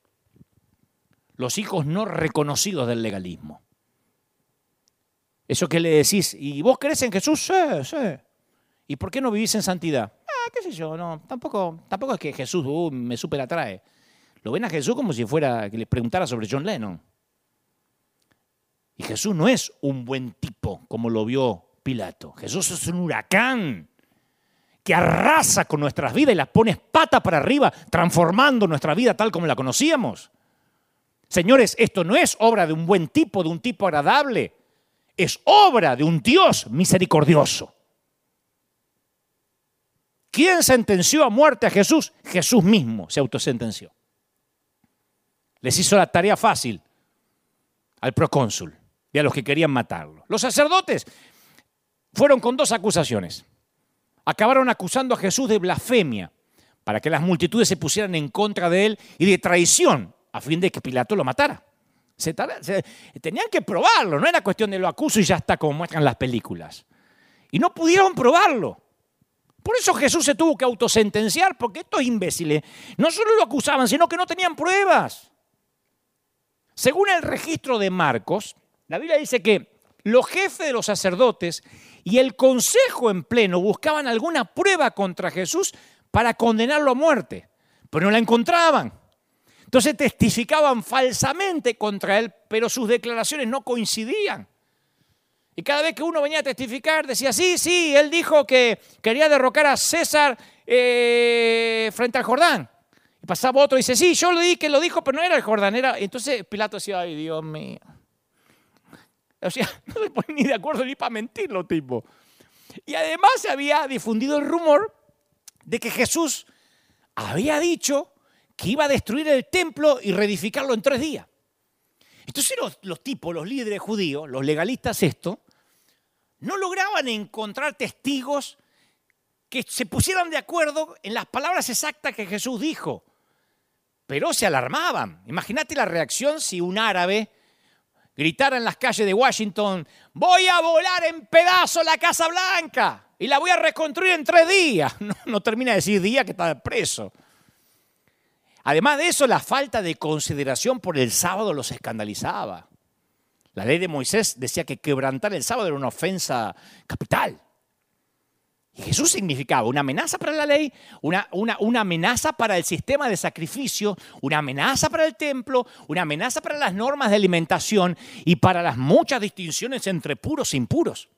los hijos no reconocidos del legalismo. Eso que le decís, ¿y vos crees en Jesús? Sí, sí. ¿Y por qué no vivís en santidad? Ah, qué sé yo, no, tampoco, tampoco es que Jesús uh, me super atrae. Lo ven a Jesús como si fuera que le preguntara sobre John Lennon. Y Jesús no es un buen tipo como lo vio Pilato. Jesús es un huracán que arrasa con nuestras vidas y las pone pata para arriba, transformando nuestra vida tal como la conocíamos. Señores, esto no es obra de un buen tipo, de un tipo agradable, es obra de un Dios misericordioso. ¿Quién sentenció a muerte a Jesús? Jesús mismo se autosentenció. Les hizo la tarea fácil al procónsul y a los que querían matarlo. Los sacerdotes fueron con dos acusaciones. Acabaron acusando a Jesús de blasfemia para que las multitudes se pusieran en contra de él y de traición a fin de que Pilato lo matara. tenían que probarlo, no era cuestión de lo acuso y ya está como muestran las películas. Y no pudieron probarlo. Por eso Jesús se tuvo que autosentenciar, porque estos imbéciles no solo lo acusaban, sino que no tenían pruebas. Según el registro de Marcos, la Biblia dice que los jefes de los sacerdotes y el consejo en pleno buscaban alguna prueba contra Jesús para condenarlo a muerte, pero no la encontraban. Entonces testificaban falsamente contra él, pero sus declaraciones no coincidían. Y cada vez que uno venía a testificar, decía, sí, sí, él dijo que quería derrocar a César eh, frente al Jordán. Y pasaba otro y dice, sí, yo le di que lo dijo, pero no era el Jordán. Era... Entonces Pilato decía, ay, Dios mío. O sea, no se ponen ni de acuerdo ni para mentir los tipos. Y además se había difundido el rumor de que Jesús había dicho que iba a destruir el templo y reedificarlo en tres días. Entonces los, los tipos, los líderes judíos, los legalistas esto, no lograban encontrar testigos que se pusieran de acuerdo en las palabras exactas que Jesús dijo. Pero se alarmaban. Imagínate la reacción si un árabe gritara en las calles de Washington, voy a volar en pedazos la Casa Blanca y la voy a reconstruir en tres días. No, termina de decir día que está preso. Además de eso, la falta de consideración por el sábado los escandalizaba. La ley de Moisés decía que quebrantar el sábado era una ofensa capital. Jesús significaba una amenaza para la ley, una, una, una, amenaza para el sistema de sacrificio, una amenaza para el templo, una amenaza para las normas de alimentación y para las muchas distinciones entre puros e impuros.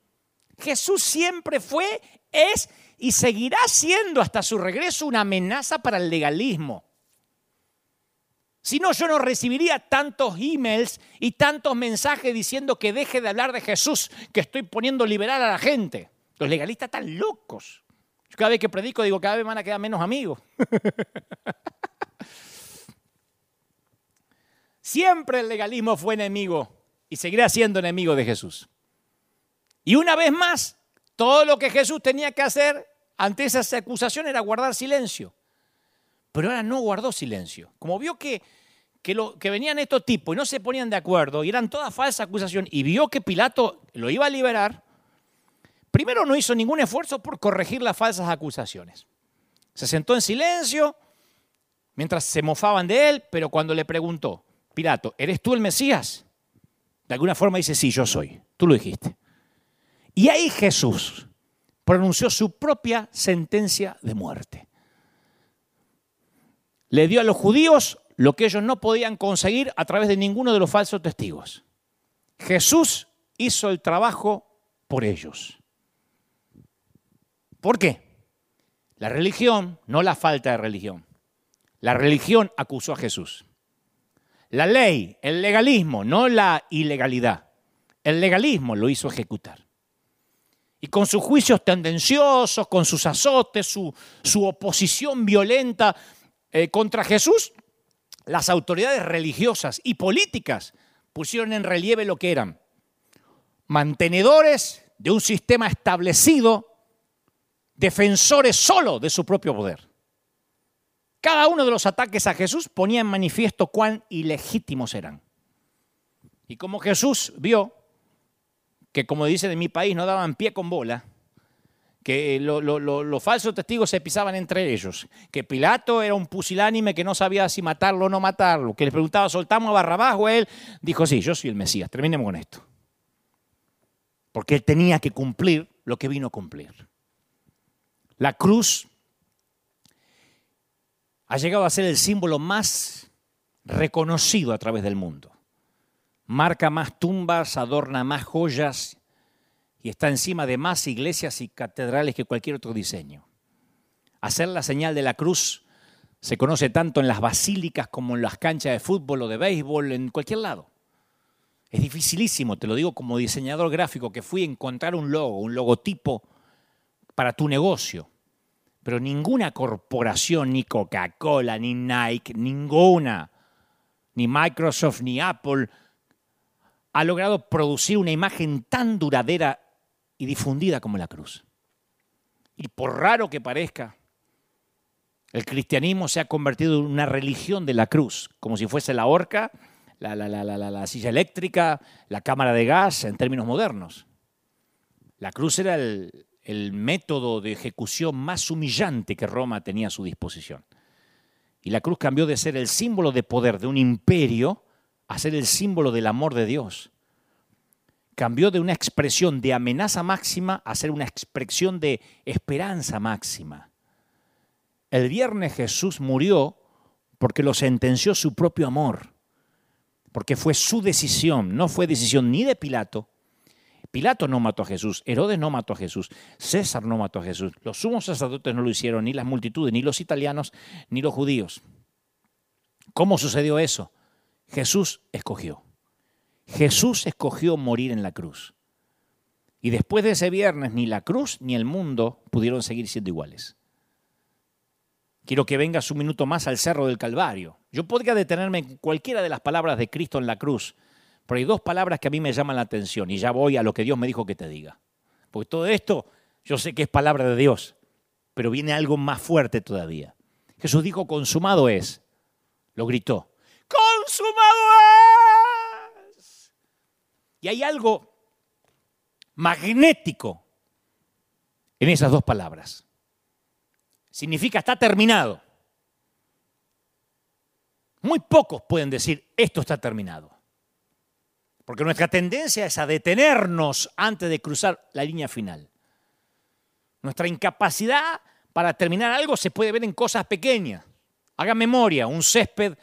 Jesús siempre fue, es y seguirá siendo hasta su regreso una amenaza para el legalismo. Si no, yo no recibiría tantos emails y tantos mensajes diciendo que deje de hablar de Jesús, que estoy poniendo liberal a la gente. Los legalistas están locos. Yo cada vez que predico digo, cada vez van a quedar menos amigos. Siempre el legalismo fue enemigo y seguirá siendo enemigo de Jesús. Y una vez más, todo lo que Jesús tenía que hacer ante esas acusaciones era guardar silencio. Pero ahora no guardó silencio. Como vio que, que, lo, que venían estos tipos y no se ponían de acuerdo y eran todas falsas acusaciones y vio que Pilato lo iba a liberar, Primero no hizo ningún esfuerzo por corregir las falsas acusaciones. Se sentó en silencio mientras se mofaban de él, pero cuando le preguntó, Pilato, ¿eres tú el Mesías? De alguna forma dice, sí, yo soy. Tú lo dijiste. Y ahí Jesús pronunció su propia sentencia de muerte. Le dio a los judíos lo que ellos no podían conseguir a través de ninguno de los falsos testigos. Jesús hizo el trabajo por ellos. ¿Por qué? La religión, no la falta de religión. La religión acusó a Jesús. La ley, el legalismo, no la ilegalidad. El legalismo lo hizo ejecutar. Y con sus juicios tendenciosos, con sus azotes, su, su oposición violenta eh, contra Jesús, las autoridades religiosas y políticas pusieron en relieve lo que eran mantenedores de un sistema establecido, defensores solo de su propio poder. Cada uno de los ataques a Jesús ponía en manifiesto cuán ilegítimos eran. Y como Jesús vio que, como dice de mi país, no daban pie con bola, que los falsos testigos se pisaban entre ellos, que Pilato era un pusilánime que no sabía si matarlo o no matarlo, que les preguntaba, ¿soltamos a Barrabás o él? Dijo, sí, yo soy el Mesías, terminemos con esto. Porque él tenía que cumplir lo que vino a cumplir. La cruz ha llegado a ser el símbolo más reconocido a través del mundo. Marca más tumbas, adorna más joyas y está encima de más iglesias y catedrales que cualquier otro diseño. Hacer la señal de la cruz se conoce tanto en las basílicas como en las canchas de fútbol o de béisbol, en cualquier lado. Es dificilísimo, te lo digo como diseñador gráfico, que fui a encontrar un logo, un logotipo para tu negocio pero ninguna corporación, ni Coca-Cola, ni Nike, ninguna, ni Microsoft, ni Apple, ha logrado producir una imagen tan duradera y difundida como la cruz. Y por raro que parezca, el cristianismo se ha convertido en una religión de la cruz, como si fuese la horca, la, la, silla eléctrica, la cámara de gas en términos modernos. La cruz era el, el método de ejecución más humillante que Roma tenía a su disposición. Y la cruz cambió de ser el símbolo de poder de un imperio a ser el símbolo del amor de Dios. Cambió de una expresión de amenaza máxima a ser una expresión de esperanza máxima. El viernes Jesús murió porque lo sentenció su propio amor, porque fue su decisión, no fue decisión ni de Pilato, Pilato no mató a Jesús, Herodes no mató a Jesús, César no mató a Jesús, los sumos sacerdotes no lo hicieron, ni las multitudes, ni los italianos, ni los judíos. ¿Cómo sucedió eso? Jesús escogió. Jesús escogió morir en la cruz. Y después de ese viernes, ni la cruz ni el mundo pudieron seguir siendo iguales. Quiero que vengas un minuto más al cerro del Calvario. Yo podría detenerme en cualquiera de las palabras de Cristo en la cruz, pero hay dos palabras que a mí me llaman la atención y ya voy a lo que Dios me dijo que te diga. Porque todo esto yo sé que es palabra de Dios, pero viene algo más fuerte todavía. Jesús dijo, consumado es. Lo gritó, consumado es. Y hay algo magnético en esas dos palabras. Significa está terminado. Muy pocos pueden decir, esto está terminado. Porque nuestra tendencia es a detenernos antes de cruzar la línea final. Nuestra incapacidad para terminar algo se puede ver en cosas pequeñas. Haga memoria, un césped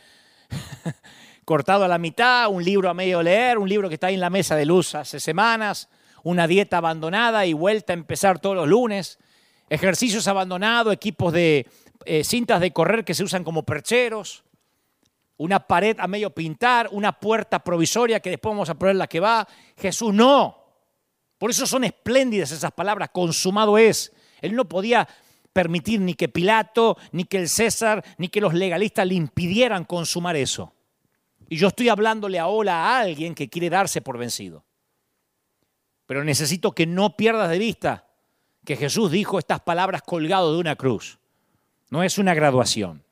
cortado a la mitad, un libro a medio leer, un libro que está ahí en la mesa de luz hace semanas, una dieta abandonada y vuelta a empezar todos los lunes, ejercicios abandonados, equipos de eh, cintas de correr que se usan como percheros, una pared a medio pintar, una puerta provisoria que después vamos a poner la que va. Jesús no. Por eso son espléndidas esas palabras, consumado es. Él no podía permitir ni que Pilato, ni que el César, ni que los legalistas le impidieran consumar eso. Y yo estoy hablándole ahora a alguien que quiere darse por vencido. Pero necesito que no pierdas de vista que Jesús dijo estas palabras colgado de una cruz. No es una graduación.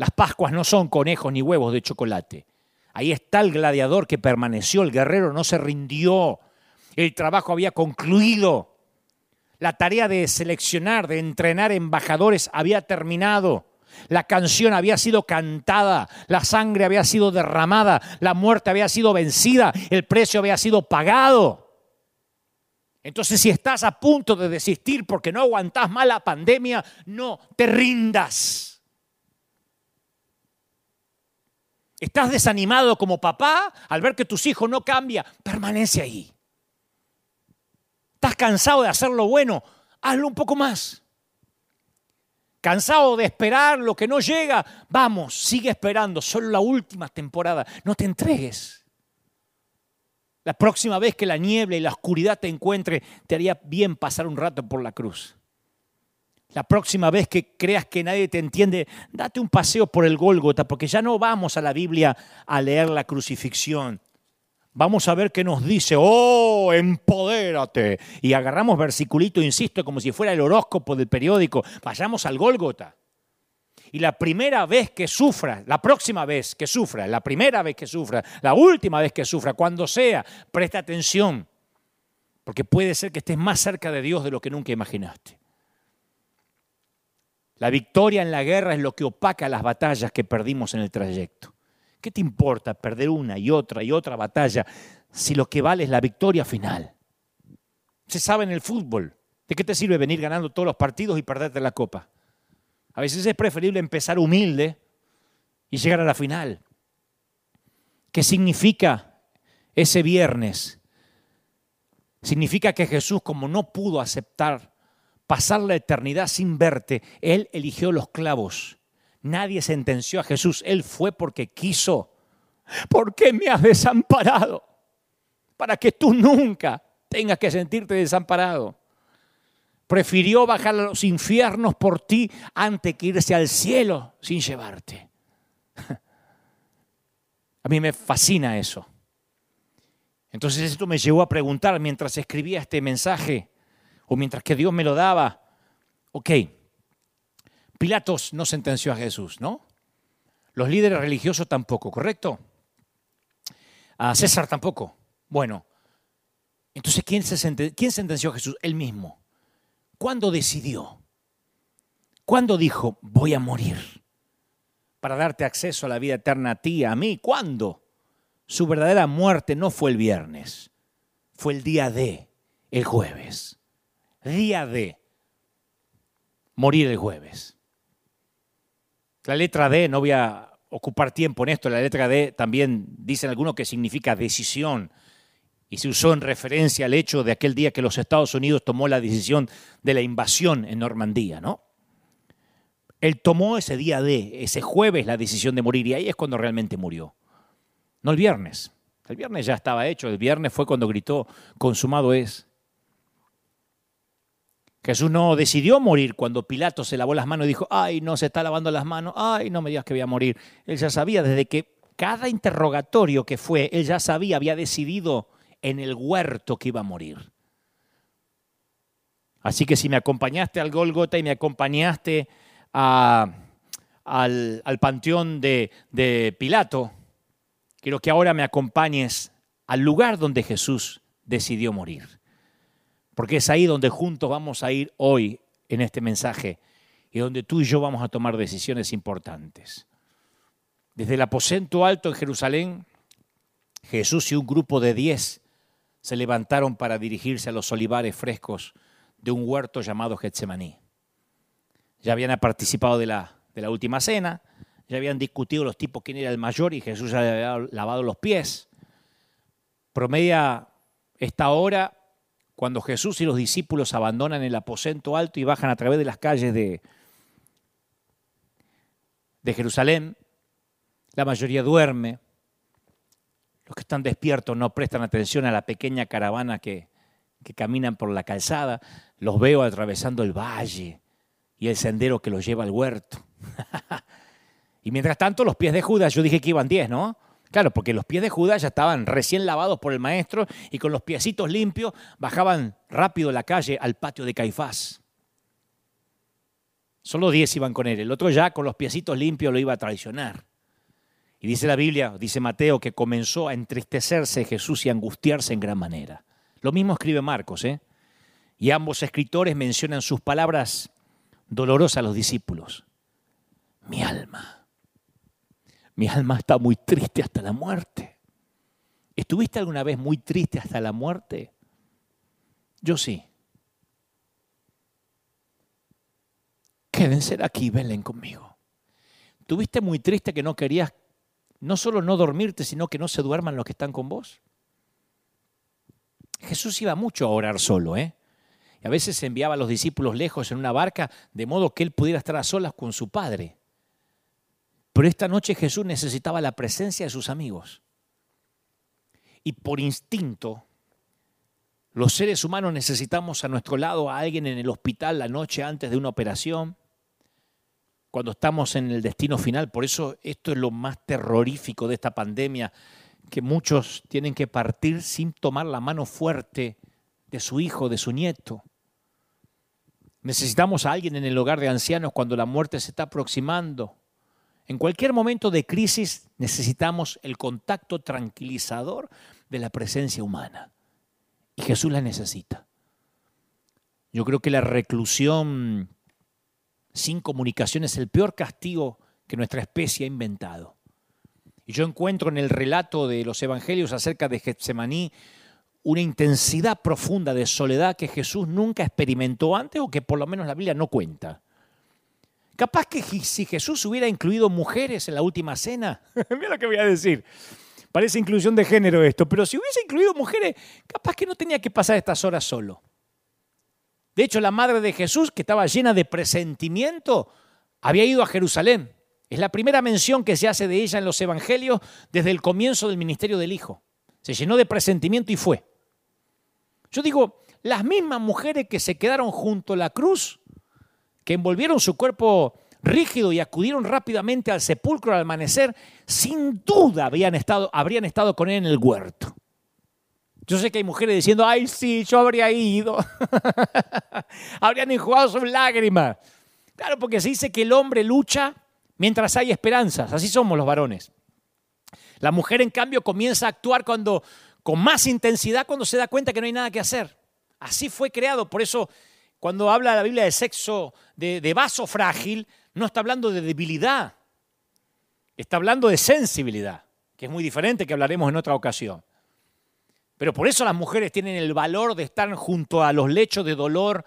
Las Pascuas no son conejos ni huevos de chocolate. Ahí está el gladiador que permaneció, el guerrero no se rindió, el trabajo había concluido, la tarea de seleccionar, de entrenar embajadores había terminado. La canción había sido cantada, la sangre había sido derramada, la muerte había sido vencida, el precio había sido pagado. Entonces, si estás a punto de desistir porque no aguantás más la pandemia, no te rindas. Estás desanimado como papá al ver que tus hijos no cambian. Permanece ahí. Estás cansado de hacer lo bueno. Hazlo un poco más. Cansado de esperar lo que no llega. Vamos, sigue esperando. Solo la última temporada. No te entregues. La próxima vez que la niebla y la oscuridad te encuentre, te haría bien pasar un rato por la cruz. La próxima vez que creas que nadie te entiende, date un paseo por el Gólgota, porque ya no vamos a la Biblia a leer la crucifixión. Vamos a ver qué nos dice, oh, empodérate. Y agarramos versiculito, insisto, como si fuera el horóscopo del periódico. Vayamos al Gólgota. Y la primera vez que sufra, la próxima vez que sufra, la primera vez que sufra, la última vez que sufra, cuando sea, presta atención, porque puede ser que estés más cerca de Dios de lo que nunca imaginaste. La victoria en la guerra es lo que opaca las batallas que perdimos en el trayecto. ¿Qué te importa perder una y otra y otra batalla si lo que vale es la victoria final? Se sabe en el fútbol. ¿De qué te sirve venir ganando todos los partidos y perderte la copa? A veces es preferible empezar humilde y llegar a la final. ¿Qué significa ese viernes? Significa que Jesús, como no pudo aceptar pasar la eternidad sin verte, Él eligió los clavos. Nadie sentenció a Jesús, Él fue porque quiso. ¿Por qué me has desamparado? Para que tú nunca tengas que sentirte desamparado. Prefirió bajar a los infiernos por ti antes que irse al cielo sin llevarte. A mí me fascina eso. Entonces esto me llevó a preguntar mientras escribía este mensaje, o mientras que Dios me lo daba, ok, Pilatos no sentenció a Jesús, ¿no? Los líderes religiosos tampoco, ¿correcto? A César tampoco. Bueno, entonces ¿quién, ¿quién sentenció a Jesús? Él mismo. ¿Cuándo decidió? ¿Cuándo dijo, voy a morir para darte acceso a la vida eterna a ti, a mí? ¿Cuándo? Su verdadera muerte no fue el viernes, fue el día de, el jueves día de morir el jueves. La letra D, no voy a ocupar tiempo en esto, la letra D también dicen algunos que significa decisión y se usó en referencia al hecho de aquel día que los Estados Unidos tomó la decisión de la invasión en Normandía, ¿no? Él tomó ese día D, ese jueves, la decisión de morir y ahí es cuando realmente murió. No el viernes. El viernes ya estaba hecho, el viernes fue cuando gritó, consumado es. Jesús no decidió morir cuando Pilato se lavó las manos y dijo, ay, no se está lavando las manos, ay, no me digas que voy a morir. Él ya sabía desde que cada interrogatorio que fue, él ya sabía, había decidido en el huerto que iba a morir. Así que si me acompañaste al Golgota y me acompañaste al, panteón de, de Pilato, quiero que ahora me acompañes al lugar donde Jesús decidió morir porque es ahí donde juntos vamos a ir hoy en este mensaje y donde tú y yo vamos a tomar decisiones importantes. Desde el aposento alto en Jerusalén, Jesús y un grupo de diez se levantaron para dirigirse a los olivares frescos de un huerto llamado Getsemaní. Ya habían participado de la, de la última cena, ya habían discutido los tipos quién era el mayor y Jesús ya había lavado los pies. Promedia esta hora cuando Jesús y los discípulos abandonan el aposento alto y bajan a través de las calles de, de Jerusalén, la mayoría duerme, los que están despiertos no prestan atención a la pequeña caravana que, que caminan por la calzada, los veo atravesando el valle y el sendero que los lleva al huerto. y mientras tanto, los pies de Judas, yo dije que iban diez, ¿no? Claro, porque los pies de Judas ya estaban recién lavados por el maestro y con los piecitos limpios bajaban rápido la calle al patio de Caifás. Solo diez iban con él, el otro ya con los piecitos limpios lo iba a traicionar. Y dice la Biblia, dice Mateo, que comenzó a entristecerse Jesús y a angustiarse en gran manera. Lo mismo escribe Marcos, ¿eh? Y ambos escritores mencionan sus palabras dolorosas a los discípulos. Mi alma mi alma está muy triste hasta la muerte. ¿Estuviste alguna vez muy triste hasta la muerte? Yo sí. Quédense aquí, velen conmigo. ¿Tuviste muy triste que no querías no solo no dormirte, sino que no se duerman los que están con vos? Jesús iba mucho a orar solo, ¿eh? Y a veces enviaba a los discípulos lejos en una barca, de modo que él pudiera estar a solas con su Padre. Pero esta noche Jesús necesitaba la presencia de sus amigos. y por instinto, los seres humanos necesitamos a nuestro lado a alguien en el hospital la noche antes de una operación, cuando estamos en el destino final. Por eso esto es lo más terrorífico de esta pandemia, que muchos tienen que partir sin tomar la mano fuerte de su hijo, de su nieto. Necesitamos a alguien en el hogar de ancianos cuando la muerte se está aproximando. En cualquier momento de crisis necesitamos el contacto tranquilizador de la presencia humana. Y Jesús la necesita. Yo creo que la reclusión sin comunicación es el peor castigo que nuestra especie ha inventado. Y yo encuentro en el relato de los evangelios acerca de Getsemaní una intensidad profunda de soledad que Jesús nunca experimentó antes o que por lo menos la Biblia no cuenta. Capaz que si Jesús hubiera incluido mujeres en la última cena, mira lo que voy a decir, parece inclusión de género esto, pero si hubiese incluido mujeres, capaz que no tenía que pasar estas horas solo. De hecho, la madre de Jesús, que estaba llena de presentimiento, había ido a Jerusalén. Es la primera mención que se hace de ella en los evangelios desde el comienzo del ministerio del Hijo. Se llenó de presentimiento y fue. Yo digo, las mismas mujeres que se quedaron junto a la cruz, que envolvieron su cuerpo rígido y acudieron rápidamente al sepulcro al amanecer, sin duda habían estado, habrían estado con él en el huerto. Yo sé que hay mujeres diciendo, ay, sí, yo habría ido. Habrían enjugado sus lágrimas. Claro, porque se dice que el hombre lucha mientras hay esperanzas. Así somos los varones. La mujer, en cambio, comienza a actuar cuando con más intensidad cuando se da cuenta que no hay nada que hacer. Así fue creado. Por eso, cuando habla la Biblia de sexo, de, vaso frágil, no está hablando de debilidad, está hablando de sensibilidad, que es muy diferente, que hablaremos en otra ocasión. Pero por eso las mujeres tienen el valor de estar junto a los lechos de dolor,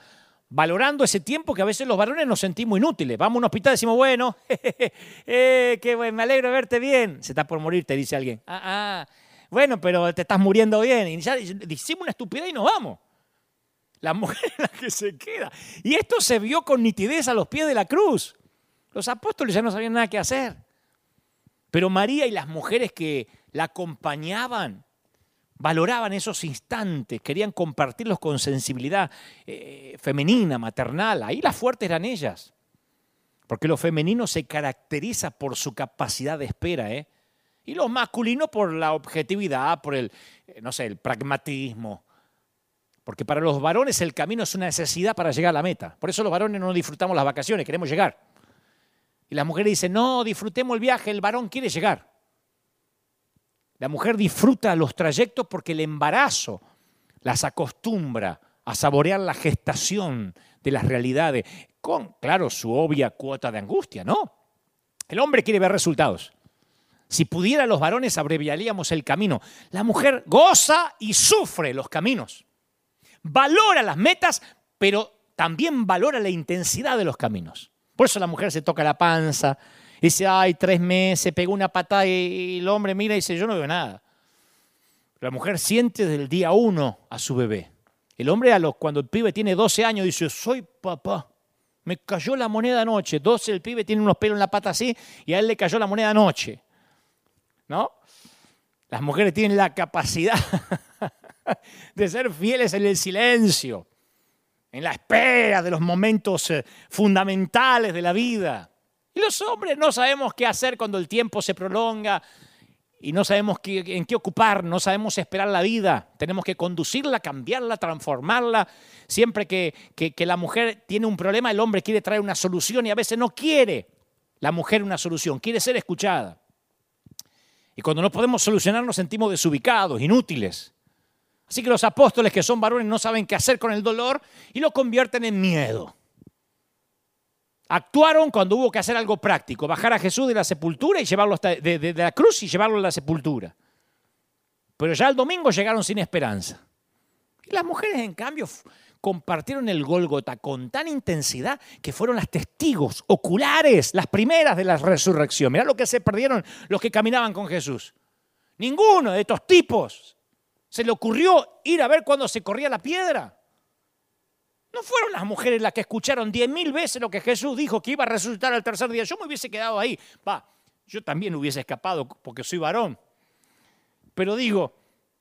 valorando ese tiempo que a veces los varones nos sentimos inútiles. Vamos a un hospital y decimos, bueno, eh, bueno, me alegro de verte bien. Se está por morir, te dice alguien. Ah, ah, bueno, pero te estás muriendo bien. Y ya decimos una estupidez y nos vamos. La mujer la que se queda. Y esto se vio con nitidez a los pies de la cruz. Los apóstoles ya no sabían nada que hacer. Pero María y las mujeres que la acompañaban valoraban esos instantes, querían compartirlos con sensibilidad eh, femenina, maternal. Ahí las fuertes eran ellas. Porque lo femenino se caracteriza por su capacidad de espera. ¿eh? Y lo masculino por la objetividad, por el, eh, no sé, el pragmatismo. Porque para los varones el camino es una necesidad para llegar a la meta. Por eso los varones no disfrutamos las vacaciones, queremos llegar. Y las mujeres dicen, no, disfrutemos el viaje, el varón quiere llegar. La mujer disfruta los trayectos porque el embarazo las acostumbra a saborear la gestación de las realidades, con, claro, su obvia cuota de angustia, ¿no? El hombre quiere ver resultados. Si pudiera los varones abreviaríamos el camino. La mujer goza y sufre los caminos. Valora las metas, pero también valora la intensidad de los caminos. Por eso la mujer se toca la panza, dice, ay, tres meses, pegó una patada y el hombre mira y dice, yo no veo nada. La mujer siente desde el día uno a su bebé. El hombre a los, cuando el pibe tiene 12 años dice, soy papá. Me cayó la moneda anoche. 12, el pibe tiene unos pelos en la pata así y a él le cayó la moneda anoche. ¿no? Las mujeres tienen la capacidad de ser fieles en el silencio, en la espera de los momentos eh, fundamentales de la vida. Y los hombres no sabemos qué hacer cuando el tiempo se prolonga y no sabemos en qué ocupar, no sabemos esperar la vida. Tenemos que conducirla, cambiarla, transformarla. Siempre que, que la mujer tiene un problema, el hombre quiere traer una solución y a veces no quiere la mujer una solución, quiere ser escuchada. Y cuando no podemos solucionar nos sentimos desubicados, inútiles. Así que los apóstoles que son varones no saben qué hacer con el dolor y lo convierten en miedo. Actuaron cuando hubo que hacer algo práctico, bajar a Jesús de la sepultura y llevarlo de, la cruz y llevarlo a la sepultura. Pero ya el domingo llegaron sin esperanza. Y las mujeres, en cambio, compartieron el Gólgota con tan intensidad que fueron las testigos oculares, las primeras de la resurrección. Mirá lo que se perdieron los que caminaban con Jesús. Ninguno de estos tipos se le ocurrió ir a ver cuando se corría la piedra. No fueron las mujeres las que escucharon diez mil veces lo que Jesús dijo que iba a resucitar al tercer día. Yo me hubiese quedado ahí. Va, yo también hubiese escapado porque soy varón. Pero digo,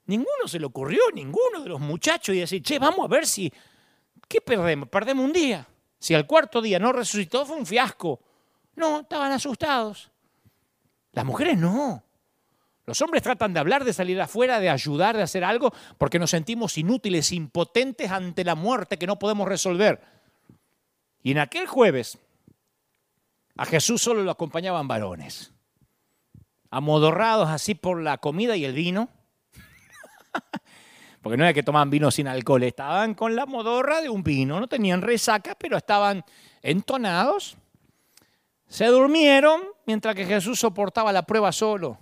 Ninguno se le ocurrió, ninguno de los muchachos, y decir, che, vamos a ver si, ¿qué perdemos? Perdemos un día. Si al cuarto día no resucitó, fue un fiasco. No, estaban asustados. Las mujeres no. Los hombres tratan de hablar, de salir afuera, de ayudar, de hacer algo, porque nos sentimos inútiles, impotentes ante la muerte que no podemos resolver. Y en aquel jueves, a Jesús solo lo acompañaban varones, amodorrados así por la comida y el vino, porque no era que tomaban vino sin alcohol, estaban con la modorra de un vino, no tenían resaca, pero estaban entonados. Se durmieron mientras que Jesús soportaba la prueba solo.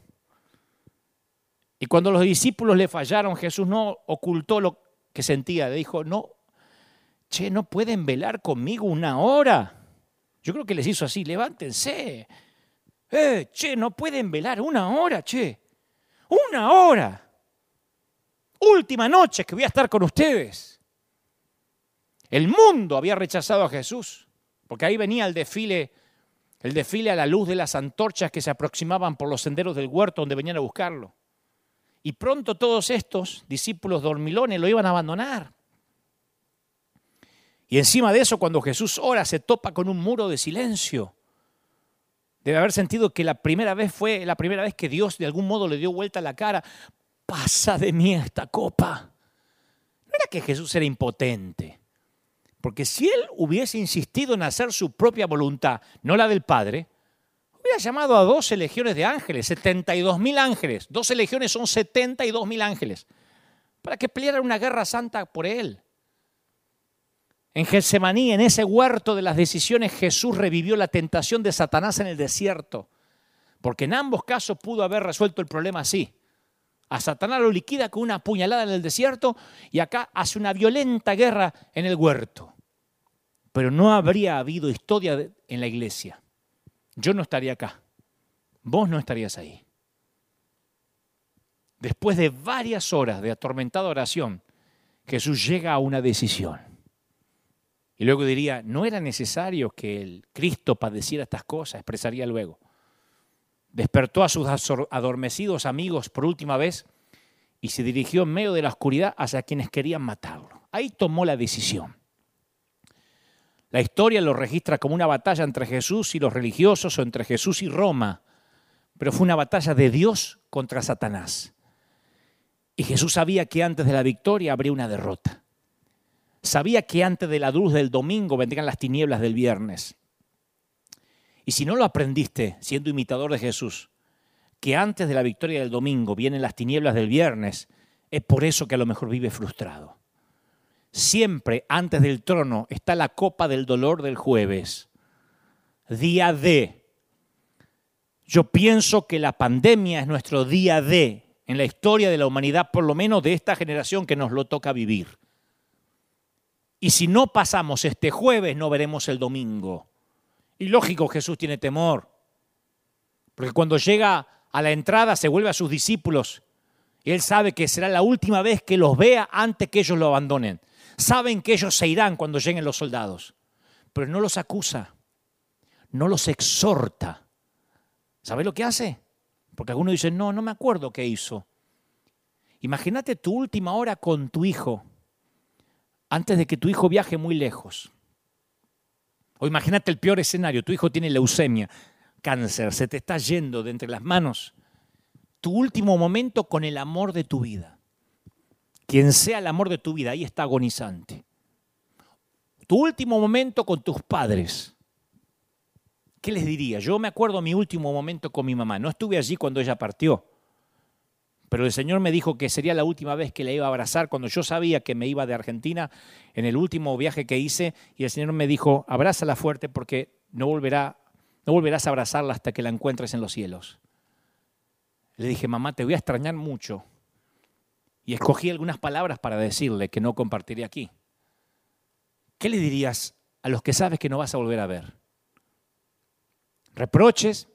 Y cuando los discípulos le fallaron, Jesús no ocultó lo que sentía. Le dijo, no, che, no pueden velar conmigo una hora. Yo creo que les hizo así, levántense. Eh, che, no pueden velar una hora, che. Una hora última noche que voy a estar con ustedes. El mundo había rechazado a Jesús, porque ahí venía el desfile, el desfile a la luz de las antorchas que se aproximaban por los senderos del huerto donde venían a buscarlo. Y pronto todos estos discípulos dormilones lo iban a abandonar. Y encima de eso, cuando Jesús ora, se topa con un muro de silencio. Debe haber sentido que la primera vez fue la primera vez que Dios de algún modo le dio vuelta la cara pasa de mí esta copa? No era que Jesús era impotente, porque si él hubiese insistido en hacer su propia voluntad, no la del Padre, hubiera llamado a 12 legiones de ángeles, 72 mil ángeles. 12 legiones son 72 mil ángeles, para que pelearan una guerra santa por él. En Getsemaní, en ese huerto de las decisiones, Jesús revivió la tentación de Satanás en el desierto, porque en ambos casos pudo haber resuelto el problema así. A Satanás lo liquida con una puñalada en el desierto y acá hace una violenta guerra en el huerto. Pero no habría habido historia en la iglesia. Yo no estaría acá. Vos no estarías ahí. Después de varias horas de atormentada oración, Jesús llega a una decisión. Y luego diría, no era necesario que el Cristo padeciera estas cosas, expresaría luego despertó a sus adormecidos amigos por última vez y se dirigió en medio de la oscuridad hacia quienes querían matarlo. Ahí tomó la decisión. La historia lo registra como una batalla entre Jesús y los religiosos o entre Jesús y Roma, pero fue una batalla de Dios contra Satanás. Y Jesús sabía que antes de la victoria habría una derrota. Sabía que antes de la luz del domingo vendrían las tinieblas del viernes. Y si no lo aprendiste siendo imitador de Jesús, que antes de la victoria del domingo vienen las tinieblas del viernes, es por eso que a lo mejor vive frustrado. Siempre antes del trono está la copa del dolor del jueves, día D. Yo pienso que la pandemia es nuestro día D en la historia de la humanidad, por lo menos de esta generación que nos lo toca vivir. Y si no pasamos este jueves, no veremos el domingo. Y lógico, Jesús tiene temor, porque cuando llega a la entrada se vuelve a sus discípulos él sabe que será la última vez que los vea antes que ellos lo abandonen. Saben que ellos se irán cuando lleguen los soldados, pero no los acusa, no los exhorta. ¿Sabe lo que hace? Porque algunos dicen, no, no me acuerdo qué hizo. Imagínate tu última hora con tu hijo antes de que tu hijo viaje muy lejos. O imagínate el peor escenario, tu hijo tiene leucemia, cáncer, se te está yendo de entre las manos. Tu último momento con el amor de tu vida. Quien sea el amor de tu vida, ahí está agonizante. Tu último momento con tus padres. ¿Qué les diría? Yo me acuerdo mi último momento con mi mamá. No estuve allí cuando ella partió. Pero el Señor me dijo que sería la última vez que le iba a abrazar cuando yo sabía que me iba de Argentina en el último viaje que hice y el Señor me dijo, abrázala fuerte porque no, volverá, no volverás a abrazarla hasta que la encuentres en los cielos. Le dije, mamá, te voy a extrañar mucho. Y escogí algunas palabras para decirle que no compartiré aquí. ¿Qué le dirías a los que sabes que no vas a volver a ver? Reproches,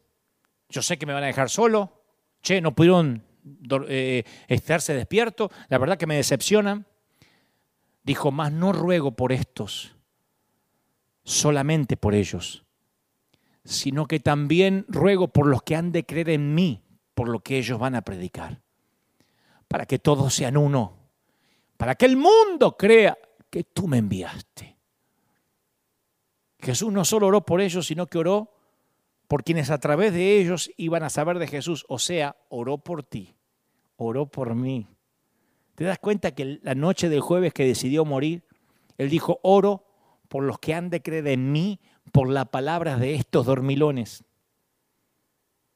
yo sé que me van a dejar solo, che, no pudieron eh, estarse despierto, la verdad que me decepciona. Dijo, más no ruego por estos, solamente por ellos, sino que también ruego por los que han de creer en mí, por lo que ellos van a predicar. Para que todos sean uno, para que el mundo crea que tú me enviaste. Jesús no solo oró por ellos, sino que oró por quienes a través de ellos iban a saber de Jesús. O sea, oró por ti, oró por mí. ¿Te das cuenta que la noche del jueves que decidió morir, él dijo, oro por los que han de creer en mí por la palabra de estos dormilones?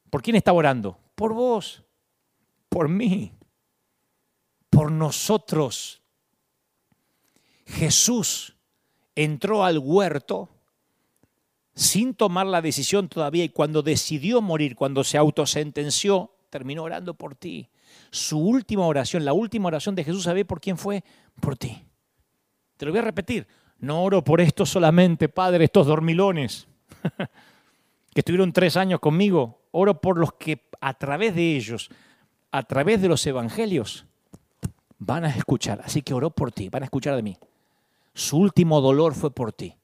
¿Por quién estaba orando? Por vos, por mí, por nosotros. Jesús entró al huerto sin tomar la decisión todavía y cuando decidió morir, cuando se autosentenció, terminó orando por ti. Su última oración, la última oración de Jesús, ¿sabe por quién fue? Por ti. Te lo voy a repetir. No oro por esto solamente, Padre, estos dormilones que estuvieron tres años conmigo. Oro por los que a través de ellos, a través de los evangelios, van a escuchar. Así que oro por ti, van a escuchar de mí. Su último dolor fue por ti.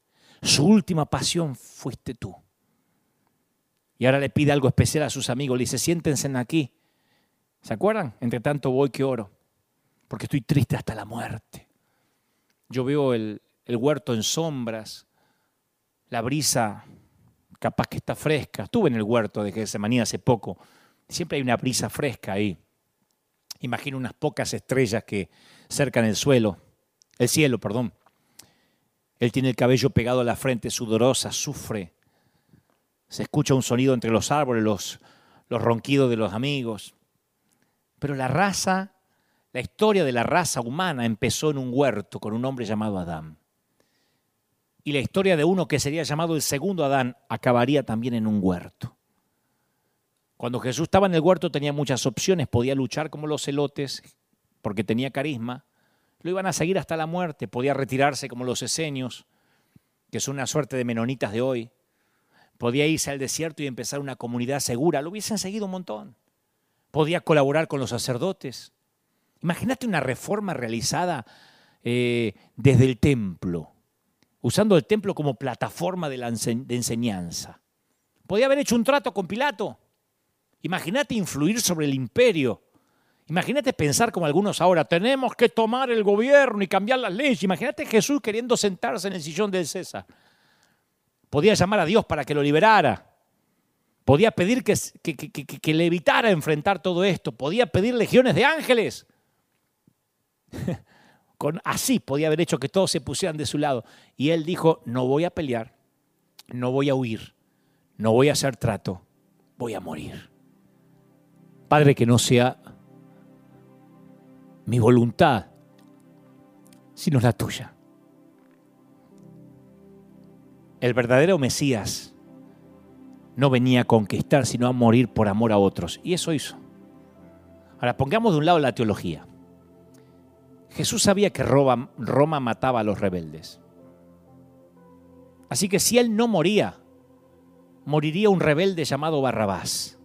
Su última pasión fuiste tú. Y ahora le pide algo especial a sus amigos. Le dice, siéntense aquí. ¿Se acuerdan? Entre tanto voy que oro. Porque estoy triste hasta la muerte. Yo veo el, el huerto en sombras. La brisa capaz que está fresca. Estuve en el huerto de Getsemaní hace poco. Siempre hay una brisa fresca ahí. Imagino unas pocas estrellas que cercan el suelo, el cielo, perdón. Él tiene el cabello pegado a la frente, sudorosa, sufre. Se escucha un sonido entre los árboles, los, los ronquidos de los amigos. Pero la raza, la historia de la raza humana empezó en un huerto con un hombre llamado Adán. Y la historia de uno que sería llamado el segundo Adán acabaría también en un huerto. Cuando Jesús estaba en el huerto tenía muchas opciones, podía luchar como los celotes porque tenía carisma, lo iban a seguir hasta la muerte. Podía retirarse como los esenios, que son una suerte de menonitas de hoy. Podía irse al desierto y empezar una comunidad segura. Lo hubiesen seguido un montón. Podía colaborar con los sacerdotes. Imagínate una reforma realizada eh, desde el templo, usando el templo como plataforma de, de enseñanza. Podía haber hecho un trato con Pilato. Imagínate influir sobre el imperio Imagínate pensar como algunos ahora, tenemos que tomar el gobierno y cambiar las leyes. Imagínate Jesús queriendo sentarse en el sillón del César. Podía llamar a Dios para que lo liberara. Podía pedir que, que, le evitara enfrentar todo esto. Podía pedir legiones de ángeles. Con, así podía haber hecho que todos se pusieran de su lado. Y él dijo, no voy a pelear, no voy a huir, no voy a hacer trato, voy a morir. Padre, que no sea mi voluntad, sino la tuya. El verdadero Mesías no venía a conquistar, sino a morir por amor a otros. Y eso hizo. Ahora pongamos de un lado la teología. Jesús sabía que Roma, Roma mataba a los rebeldes. Así que si él no moría, moriría un rebelde llamado Barrabás.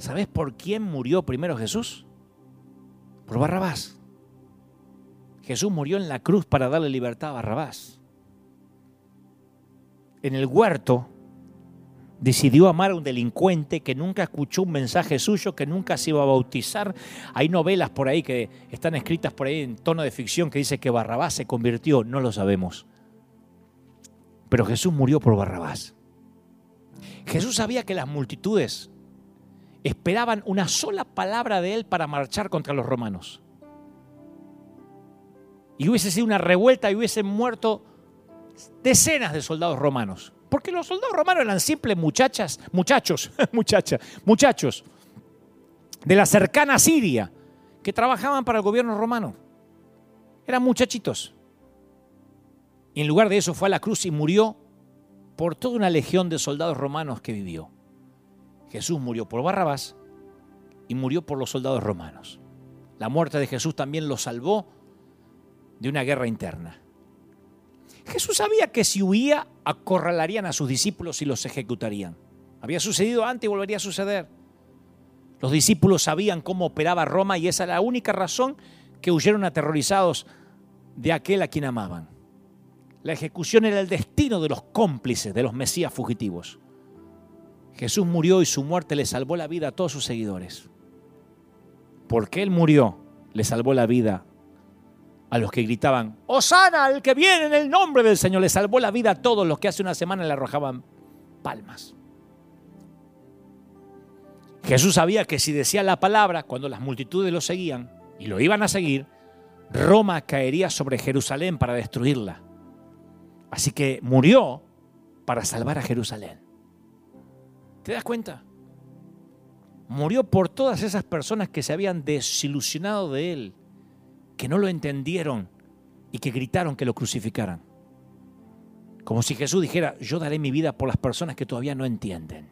¿Sabes por quién murió primero Jesús? por Barrabás. Jesús murió en la cruz para darle libertad a Barrabás. En el huerto decidió amar a un delincuente que nunca escuchó un mensaje suyo, que nunca se iba a bautizar. Hay novelas por ahí que están escritas por ahí en tono de ficción que dice que Barrabás se convirtió, no lo sabemos. Pero Jesús murió por Barrabás. Jesús sabía que las multitudes esperaban una sola palabra de él para marchar contra los romanos. Y hubiese sido una revuelta y hubiesen muerto decenas de soldados romanos. Porque los soldados romanos eran simples muchachas, muchachos, muchachas, muchachos de la cercana Siria que trabajaban para el gobierno romano. Eran muchachitos. Y en lugar de eso fue a la cruz y murió por toda una legión de soldados romanos que vivió. Jesús murió por Barrabás y murió por los soldados romanos. La muerte de Jesús también lo salvó de una guerra interna. Jesús sabía que si huía, acorralarían a sus discípulos y los ejecutarían. Había sucedido antes y volvería a suceder. Los discípulos sabían cómo operaba Roma y esa era la única razón que huyeron aterrorizados de aquel a quien amaban. La ejecución era el destino de los cómplices de los mesías fugitivos. Jesús murió y su muerte le salvó la vida a todos sus seguidores. porque Él murió, le salvó la vida a los que gritaban, Osana, el que viene en el nombre del Señor, le salvó la vida a todos los que hace una semana le arrojaban palmas. Jesús sabía que si decía la palabra, cuando las multitudes lo seguían y lo iban a seguir, Roma caería sobre Jerusalén para destruirla. Así que murió para salvar a Jerusalén. ¿Te das cuenta? Murió por todas esas personas que se habían desilusionado de él, que no lo entendieron y que gritaron que lo crucificaran. Como si Jesús dijera, yo daré mi vida por las personas que todavía no entienden.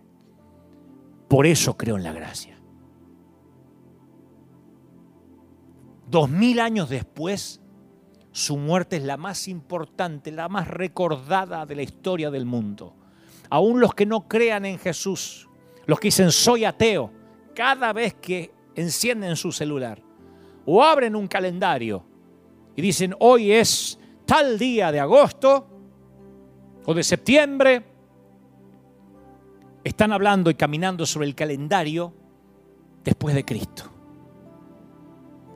Por eso creo en la gracia. Dos mil años después, su muerte es la más importante, la más recordada de la historia del mundo. Aún los que no crean en Jesús, los que dicen soy ateo, cada vez que encienden su celular o abren un calendario y dicen hoy es tal día de agosto o de septiembre, están hablando y caminando sobre el calendario después de Cristo.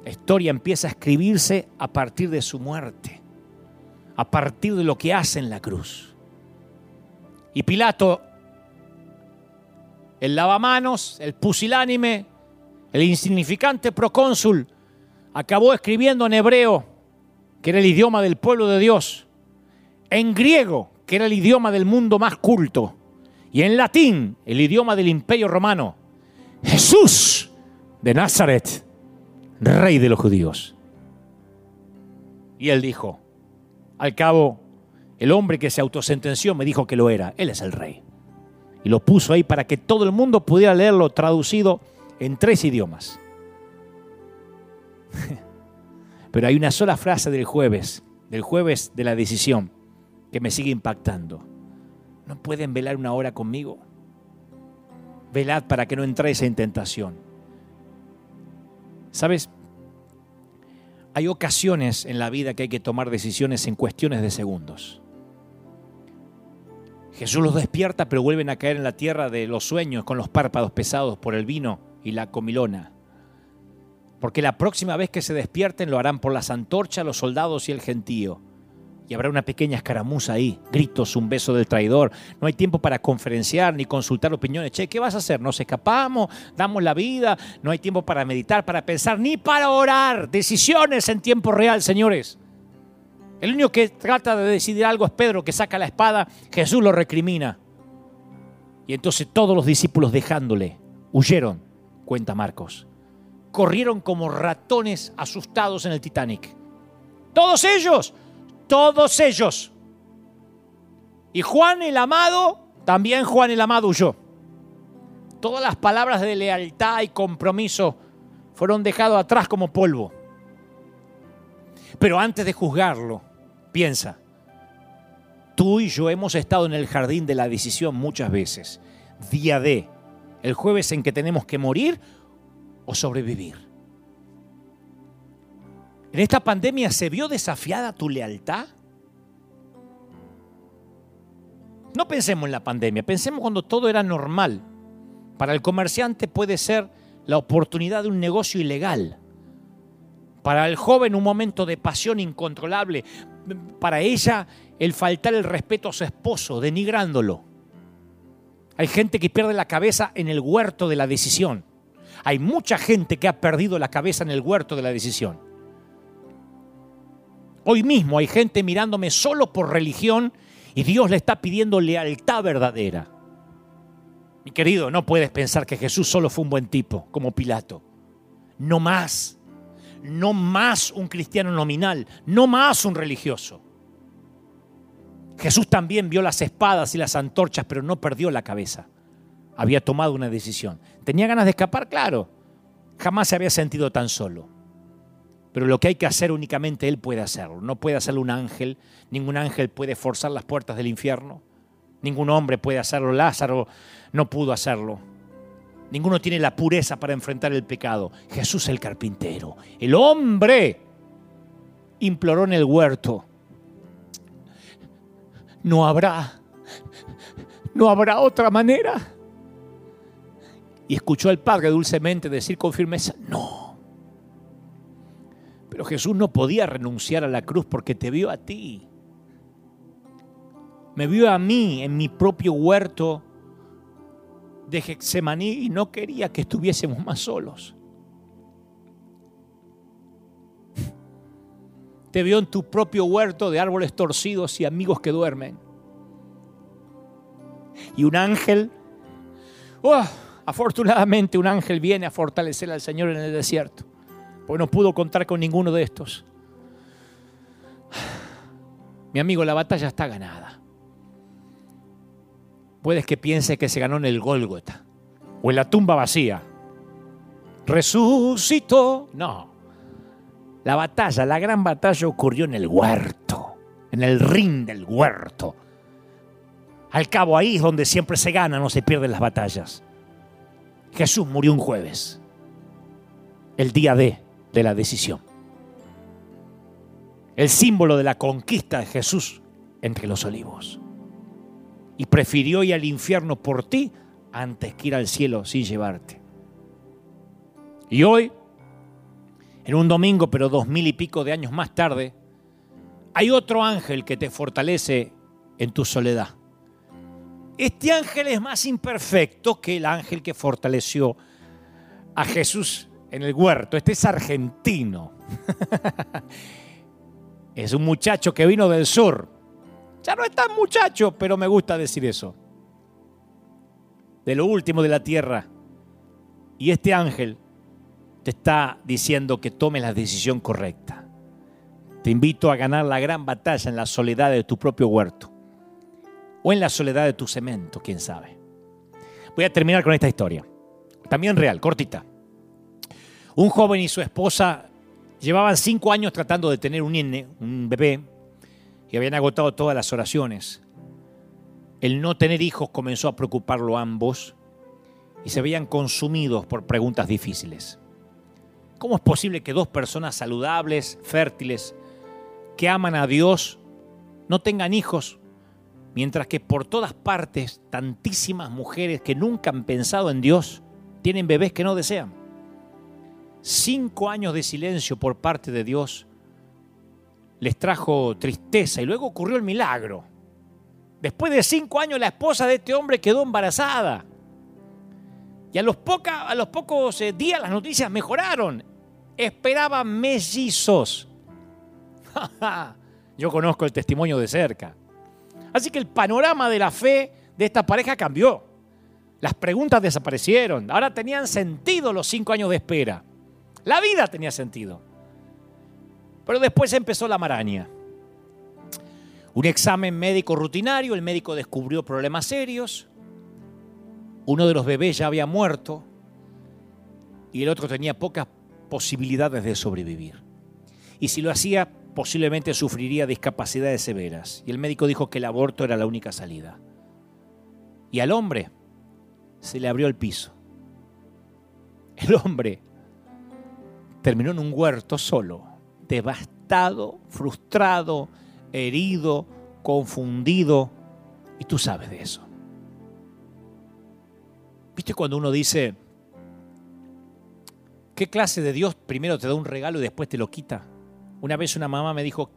La historia empieza a escribirse a partir de su muerte, a partir de lo que hace en la cruz. Y Pilato, el lavamanos, el pusilánime, el insignificante procónsul, acabó escribiendo en hebreo, que era el idioma del pueblo de Dios, en griego, que era el idioma del mundo más culto, y en latín, el idioma del imperio romano, Jesús de Nazaret rey de los judíos. Y él dijo, al cabo, el hombre que se autosentenció me dijo que lo era, él es el rey. Y lo puso ahí para que todo el mundo pudiera leerlo traducido en tres idiomas. Pero hay una sola frase del jueves, del jueves de la decisión, que me sigue impactando. ¿No pueden velar una hora conmigo? Velad para que no entréis en tentación. ¿Sabes? Hay ocasiones en la vida que hay que tomar decisiones en cuestiones de segundos. Jesús los despierta, pero vuelven a caer en la tierra de los sueños con los párpados pesados por el vino y la comilona. Porque la próxima vez que se despierten lo harán por las antorchas, los soldados y el gentío y habrá una pequeña escaramuza ahí, gritos, un beso del traidor. No hay tiempo para conferenciar ni consultar opiniones. Che, ¿qué vas a hacer? ¿Nos escapamos? ¿Damos la vida? No hay tiempo para meditar, para pensar, ni para orar. Decisiones en tiempo real, señores. El único que trata de decidir algo es Pedro, que saca la espada, Jesús lo recrimina. Y entonces todos los discípulos dejándole, huyeron, cuenta Marcos. Corrieron como ratones asustados en el Titanic. Todos ellos todos ellos. Y Juan el amado, también Juan el amado huyó. Todas las palabras de lealtad y compromiso fueron dejados atrás como polvo. Pero antes de juzgarlo, piensa, tú y yo hemos estado en el jardín de la decisión muchas veces. Día de, el jueves en que tenemos que morir o sobrevivir. ¿En esta pandemia se vio desafiada tu lealtad? No pensemos en la pandemia, pensemos cuando todo era normal. Para el comerciante puede ser la oportunidad de un negocio ilegal. Para el joven un momento de pasión incontrolable. Para ella el faltar el respeto a su esposo, denigrándolo. Hay gente que pierde la cabeza en el huerto de la decisión. Hay mucha gente que ha perdido la cabeza en el huerto de la decisión. Hoy mismo hay gente mirándome solo por religión y Dios le está pidiendo lealtad verdadera. Mi querido, no puedes pensar que Jesús solo fue un buen tipo, como Pilato. No más. No más un cristiano nominal. No más un religioso. Jesús también vio las espadas y las antorchas, pero no perdió la cabeza. Había tomado una decisión. ¿Tenía ganas de escapar? Claro. Jamás se había sentido tan solo. Pero lo que hay que hacer únicamente Él puede hacerlo. No puede hacerlo un ángel. Ningún ángel puede forzar las puertas del infierno. Ningún hombre puede hacerlo. Lázaro no pudo hacerlo. Ninguno tiene la pureza para enfrentar el pecado. Jesús el carpintero. El hombre imploró en el huerto. No habrá, no habrá otra manera. Y escuchó al Padre dulcemente decir con firmeza, no Pero Jesús no podía renunciar a la cruz porque te vio a ti. Me vio a mí en mi propio huerto de Getsemaní y no quería que estuviésemos más solos. Te vio en tu propio huerto de árboles torcidos y amigos que duermen. Y un ángel, oh, afortunadamente un ángel viene a fortalecer al Señor en el desierto, porque no pudo contar con ninguno de estos. Mi amigo, la batalla está ganada. Puedes que piense que se ganó en el Gólgota o en la tumba vacía. Resucitó. No. La batalla, la gran batalla ocurrió en el huerto, en el ring del huerto. Al cabo ahí es donde siempre se gana, no se pierden las batallas. Jesús murió un jueves, el día D de la decisión. El símbolo de la conquista de Jesús entre los olivos. Y prefirió ir al infierno por ti antes que ir al cielo sin llevarte. Y hoy en un domingo, pero dos mil y pico de años más tarde, hay otro ángel que te fortalece en tu soledad. Este ángel es más imperfecto que el ángel que fortaleció a Jesús en el huerto. Este es argentino. es un muchacho que vino del sur. Ya no es tan muchacho, pero me gusta decir eso. De lo último de la tierra. Y este ángel te está diciendo que tomes la decisión correcta. Te invito a ganar la gran batalla en la soledad de tu propio huerto o en la soledad de tu cemento, quién sabe. Voy a terminar con esta historia, también real, cortita. Un joven y su esposa llevaban cinco años tratando de tener un nene, un bebé, y habían agotado todas las oraciones. El no tener hijos comenzó a preocuparlo a ambos y se veían consumidos por preguntas difíciles. ¿Cómo es posible que dos personas saludables, fértiles, que aman a Dios, no tengan hijos, mientras que por todas partes tantísimas mujeres que nunca han pensado en Dios tienen bebés que no desean? Cinco años de silencio por parte de Dios les trajo tristeza y luego ocurrió el milagro. Después de cinco años la esposa de este hombre quedó embarazada. Y a los, pocos eh, días las noticias mejoraron esperaban mellizos. Yo conozco el testimonio de cerca. Así que el panorama de la fe de esta pareja cambió. Las preguntas desaparecieron. Ahora tenían sentido los cinco años de espera. La vida tenía sentido. Pero después empezó la maraña. Un examen médico rutinario, el médico descubrió problemas serios. Uno de los bebés ya había muerto y el otro tenía pocas posibilidades de sobrevivir. Y si lo hacía, posiblemente sufriría discapacidades severas. Y el médico dijo que el aborto era la única salida. Y al hombre se le abrió el piso. El hombre terminó en un huerto solo, devastado, frustrado, herido, confundido. Y tú sabes de eso. ¿Viste cuando uno dice, ¿Qué clase de Dios primero te da un regalo y después te lo quita? Una vez una mamá me dijo,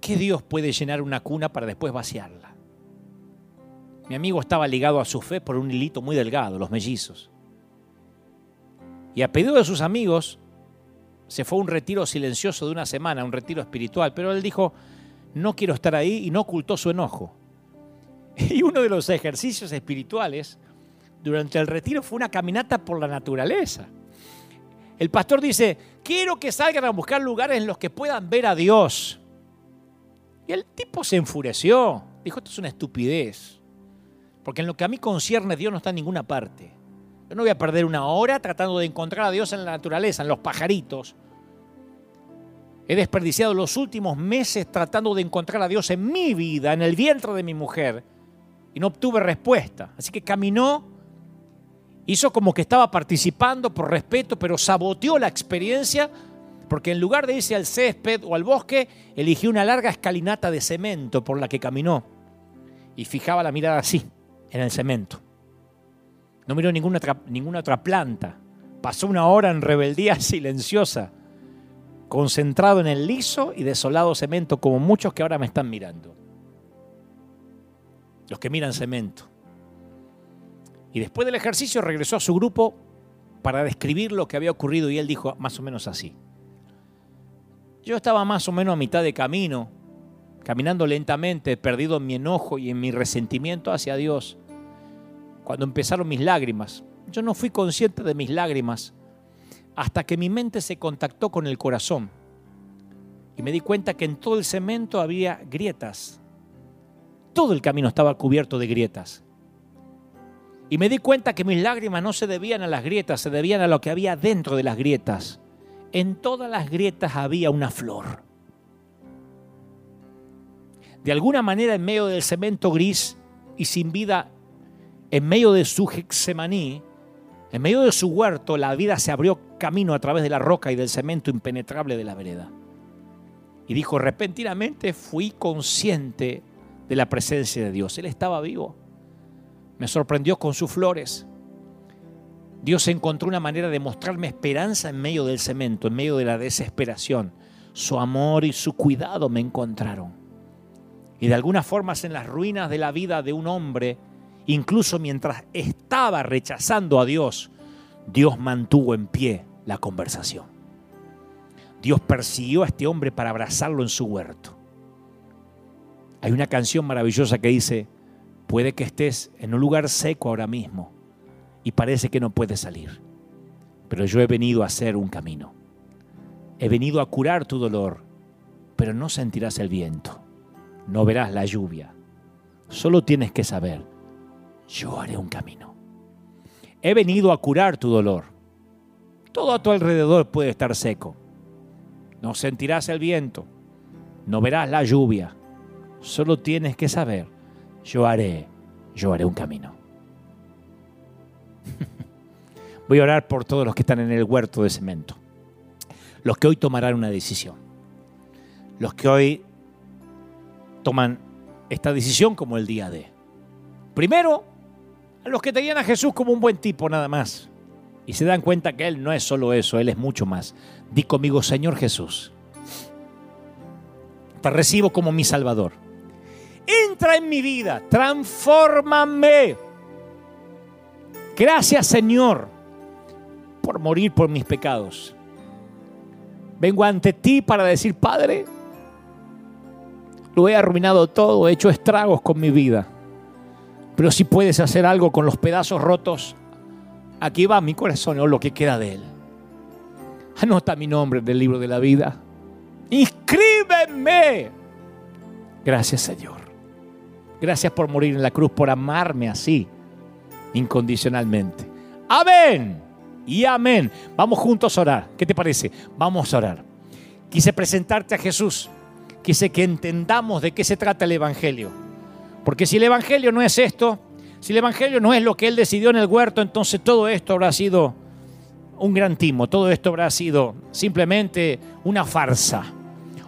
¿qué Dios puede llenar una cuna para después vaciarla? Mi amigo estaba ligado a su fe por un hilito muy delgado, los mellizos. Y a pedido de sus amigos, se fue a un retiro silencioso de una semana, un retiro espiritual, pero él dijo, no quiero estar ahí y no ocultó su enojo. Y uno de los ejercicios espirituales durante el retiro fue una caminata por la naturaleza. El pastor dice, quiero que salgan a buscar lugares en los que puedan ver a Dios. Y el tipo se enfureció. Dijo, esto es una estupidez. Porque en lo que a mí concierne Dios no está en ninguna parte. Yo no voy a perder una hora tratando de encontrar a Dios en la naturaleza, en los pajaritos. He desperdiciado los últimos meses tratando de encontrar a Dios en mi vida, en el vientre de mi mujer, y no obtuve respuesta. Así que caminó hizo como que estaba participando por respeto, pero saboteó la experiencia porque en lugar de irse al césped o al bosque, eligió una larga escalinata de cemento por la que caminó y fijaba la mirada así, en el cemento. No miró ninguna otra, ninguna otra planta. Pasó una hora en rebeldía silenciosa. concentrado en el liso y desolado cemento, como muchos que ahora me están mirando. Los que miran cemento. Y después del ejercicio regresó a su grupo para describir lo que había ocurrido y él dijo más o menos así. Yo estaba más o menos a mitad de camino, caminando lentamente, perdido en mi enojo y en mi resentimiento hacia Dios, cuando empezaron mis lágrimas. Yo no fui consciente de mis lágrimas hasta que mi mente se contactó con el corazón y me di cuenta que en todo el cemento había grietas. Todo el camino estaba cubierto de grietas. Y me di cuenta que mis lágrimas no se debían a las grietas, se debían a lo que había dentro de las grietas. En todas las grietas había una flor. De alguna manera en medio del cemento gris y sin vida, en medio de su hexemaní, en medio de su huerto, la vida se abrió camino a través de la roca y del cemento impenetrable de la vereda. Y dijo, repentinamente fui consciente de la presencia de Dios. Él estaba vivo. Me sorprendió con sus flores. Dios encontró una manera de mostrarme esperanza en medio del cemento, en medio de la desesperación. Su amor y su cuidado me encontraron. Y de alguna forma en las ruinas de la vida de un hombre, incluso mientras estaba rechazando a Dios, Dios mantuvo en pie la conversación. Dios persiguió a este hombre para abrazarlo en su huerto. Hay una canción maravillosa que dice, puede que estés en un lugar seco ahora mismo y parece que no puedes salir, pero yo he venido a hacer un camino. He venido a curar tu dolor, pero no sentirás el viento, no verás la lluvia. Solo tienes que saber, yo haré un camino. He venido a curar tu dolor. Todo a tu alrededor puede estar seco. No sentirás el viento, no verás la lluvia. Solo tienes que saber, yo haré, yo haré un camino. Voy a orar por todos los que están en el huerto de cemento. Los que hoy tomarán una decisión. Los que hoy toman esta decisión como el día de. Primero, los que tenían a Jesús como un buen tipo nada más. Y se dan cuenta que Él no es solo eso, Él es mucho más. Di conmigo, Señor Jesús, te recibo como mi Salvador. Entra en mi vida, transfórmame. Gracias Señor por morir por mis pecados. Vengo ante ti para decir, Padre, lo he arruinado todo, he hecho estragos con mi vida. Pero si puedes hacer algo con los pedazos rotos, aquí va mi corazón o lo que queda de él. Anota mi nombre en el libro de la vida. Inscríbeme. Gracias Señor. Gracias por morir en la cruz, por amarme así, incondicionalmente. Amén. Y amén. Vamos juntos a orar. ¿Qué te parece? Vamos a orar. Quise presentarte a Jesús. Quise que entendamos de qué se trata el Evangelio porque si el Evangelio no es esto, si el Evangelio no es lo que él decidió en el huerto, entonces todo esto habrá sido un gran timo, todo esto habrá sido simplemente una farsa.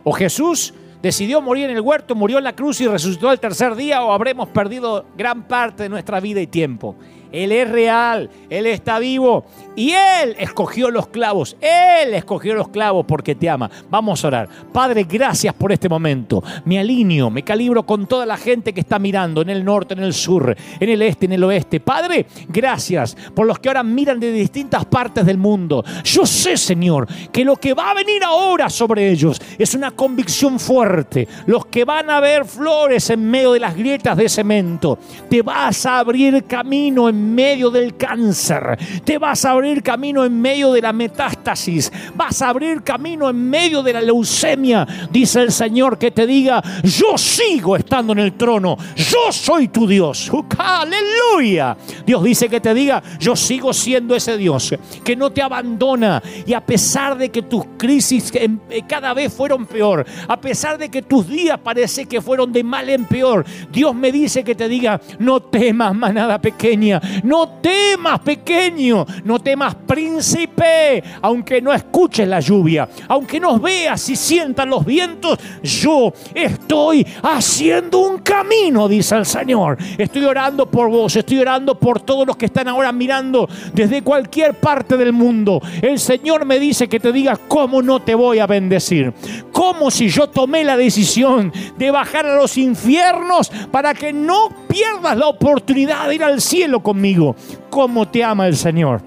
O Jesús decidió morir en el huerto, murió en la cruz y resucitó el tercer día, o habremos perdido gran parte de nuestra vida y tiempo. Él es real, Él está vivo y Él escogió los clavos. Él escogió los clavos porque te ama. Vamos a orar. Padre, gracias por este momento. Me alineo, me calibro con toda la gente que está mirando en el norte, en el sur, en el este, en el oeste. Padre, gracias por los que ahora miran de distintas partes del mundo. Yo sé, Señor, que lo que va a venir ahora sobre ellos es una convicción fuerte. Los que van a ver flores en medio de las grietas de cemento. Te vas a abrir camino en medio del cáncer, te vas a abrir camino en medio de la metástasis, vas a abrir camino en medio de la leucemia. Dice el Señor que te diga, yo sigo estando en el trono, yo soy tu Dios. Aleluya. Dios dice que te diga, yo sigo siendo ese Dios que no te abandona y a pesar de que tus crisis eh, cada vez fueron peor, a pesar de que tus días parece que fueron de mal en peor, Dios me dice que te diga, no temas manada pequeña, No temas, pequeño, no temas, príncipe, aunque no escuches la lluvia, aunque no veas y sientas los vientos, yo estoy haciendo un camino, dice el Señor. Estoy orando por vos, estoy orando por todos los que están ahora mirando desde cualquier parte del mundo. El Señor me dice que te diga cómo no te voy a bendecir. Como si yo tomé la decisión de bajar a los infiernos para que no pierdas la oportunidad de ir al cielo conmigo. ¿Cómo te ama el Señor?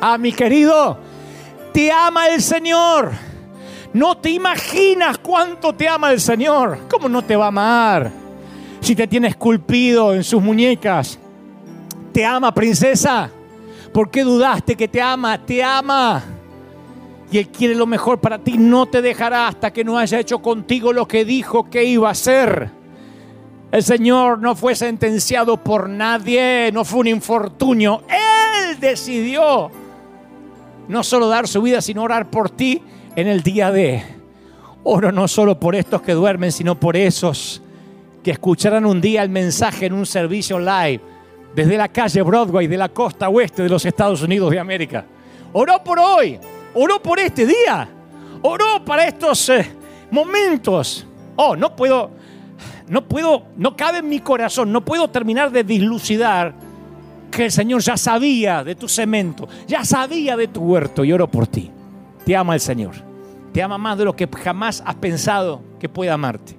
Ah, mi querido, te ama el Señor. No te imaginas cuánto te ama el Señor. ¿Cómo no te va a amar? Si te tiene esculpido en sus muñecas. ¿Te ama, princesa? ¿Por qué dudaste que te ama? Te ama. Y Él quiere lo mejor para ti. No te dejará hasta que no haya hecho contigo lo que dijo que iba a hacer. El Señor no fue sentenciado por nadie, no fue un infortunio. Él decidió no solo dar su vida, sino orar por ti en el día de. Oro no solo por estos que duermen, sino por esos que escucharán un día el mensaje en un servicio live desde la calle Broadway de la costa oeste de los Estados Unidos de América. Oró por hoy, oró por este día, oró para estos eh, momentos. Oh, no puedo no puedo, no cabe en mi corazón, no puedo terminar de dislucidar que el Señor ya sabía de tu cemento, ya sabía de tu huerto y oro por ti. Te ama el Señor. Te ama más de lo que jamás has pensado que pueda amarte.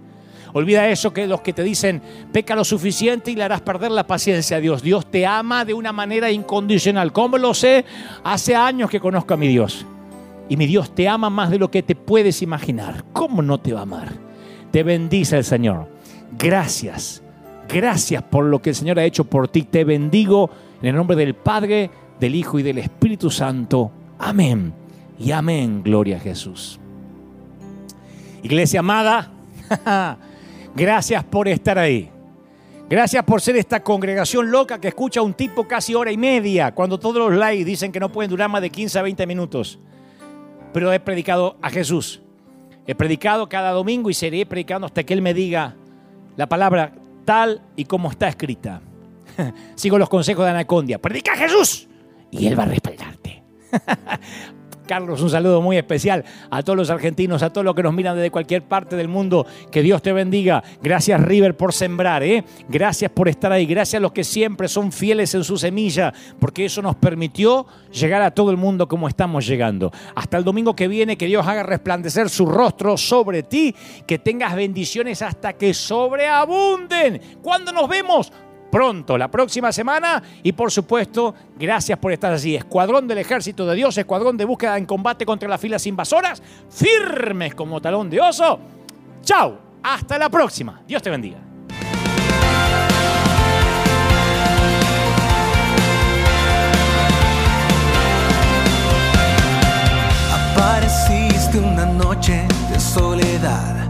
Olvida eso que los que te dicen, peca lo suficiente y le harás perder la paciencia a Dios. Dios te ama de una manera incondicional. ¿Cómo lo sé? Hace años que conozco a mi Dios. Y mi Dios te ama más de lo que te puedes imaginar. ¿Cómo no te va a amar? Te bendice el Señor. Gracias. Gracias por lo que el Señor ha hecho por ti. Te bendigo en el nombre del Padre, del Hijo y del Espíritu Santo. Amén. Y amén. Gloria a Jesús. Iglesia amada, gracias por estar ahí. Gracias por ser esta congregación loca que escucha a un tipo casi hora y media, cuando todos los likes dicen que no pueden durar más de 15 a 20 minutos. Pero he predicado a Jesús. He predicado cada domingo y seguiré predicando hasta que Él me diga, la palabra tal y como está escrita. Sigo los consejos de Anacondia. Predica a Jesús y Él va a respaldarte. Carlos, un saludo muy especial a todos los argentinos, a todos los que nos miran desde cualquier parte del mundo. Que Dios te bendiga. Gracias, River, por sembrar. ¿eh? Gracias por estar ahí. Gracias a los que siempre son fieles en su semilla, porque eso nos permitió llegar a todo el mundo como estamos llegando. Hasta el domingo que viene, que Dios haga resplandecer su rostro sobre ti, que tengas bendiciones hasta que sobreabunden. ¿Cuándo nos vemos? Pronto, la próxima semana. Y por supuesto, gracias por estar allí. Escuadrón del Ejército de Dios, escuadrón de búsqueda en combate contra las filas invasoras, firmes como talón de oso. Chao, hasta la próxima. Dios te bendiga. Apareciste una noche de soledad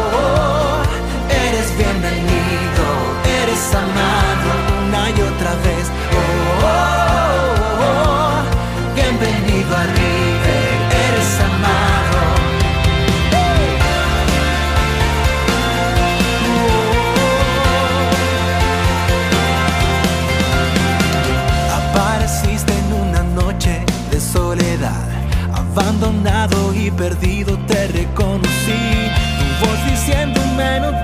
amado una y otra vez. Oh, oh, oh, bienvenido a River, eres amado. Apareciste en una noche de soledad, abandonado y perdido te reconocí. Tu voz diciéndome no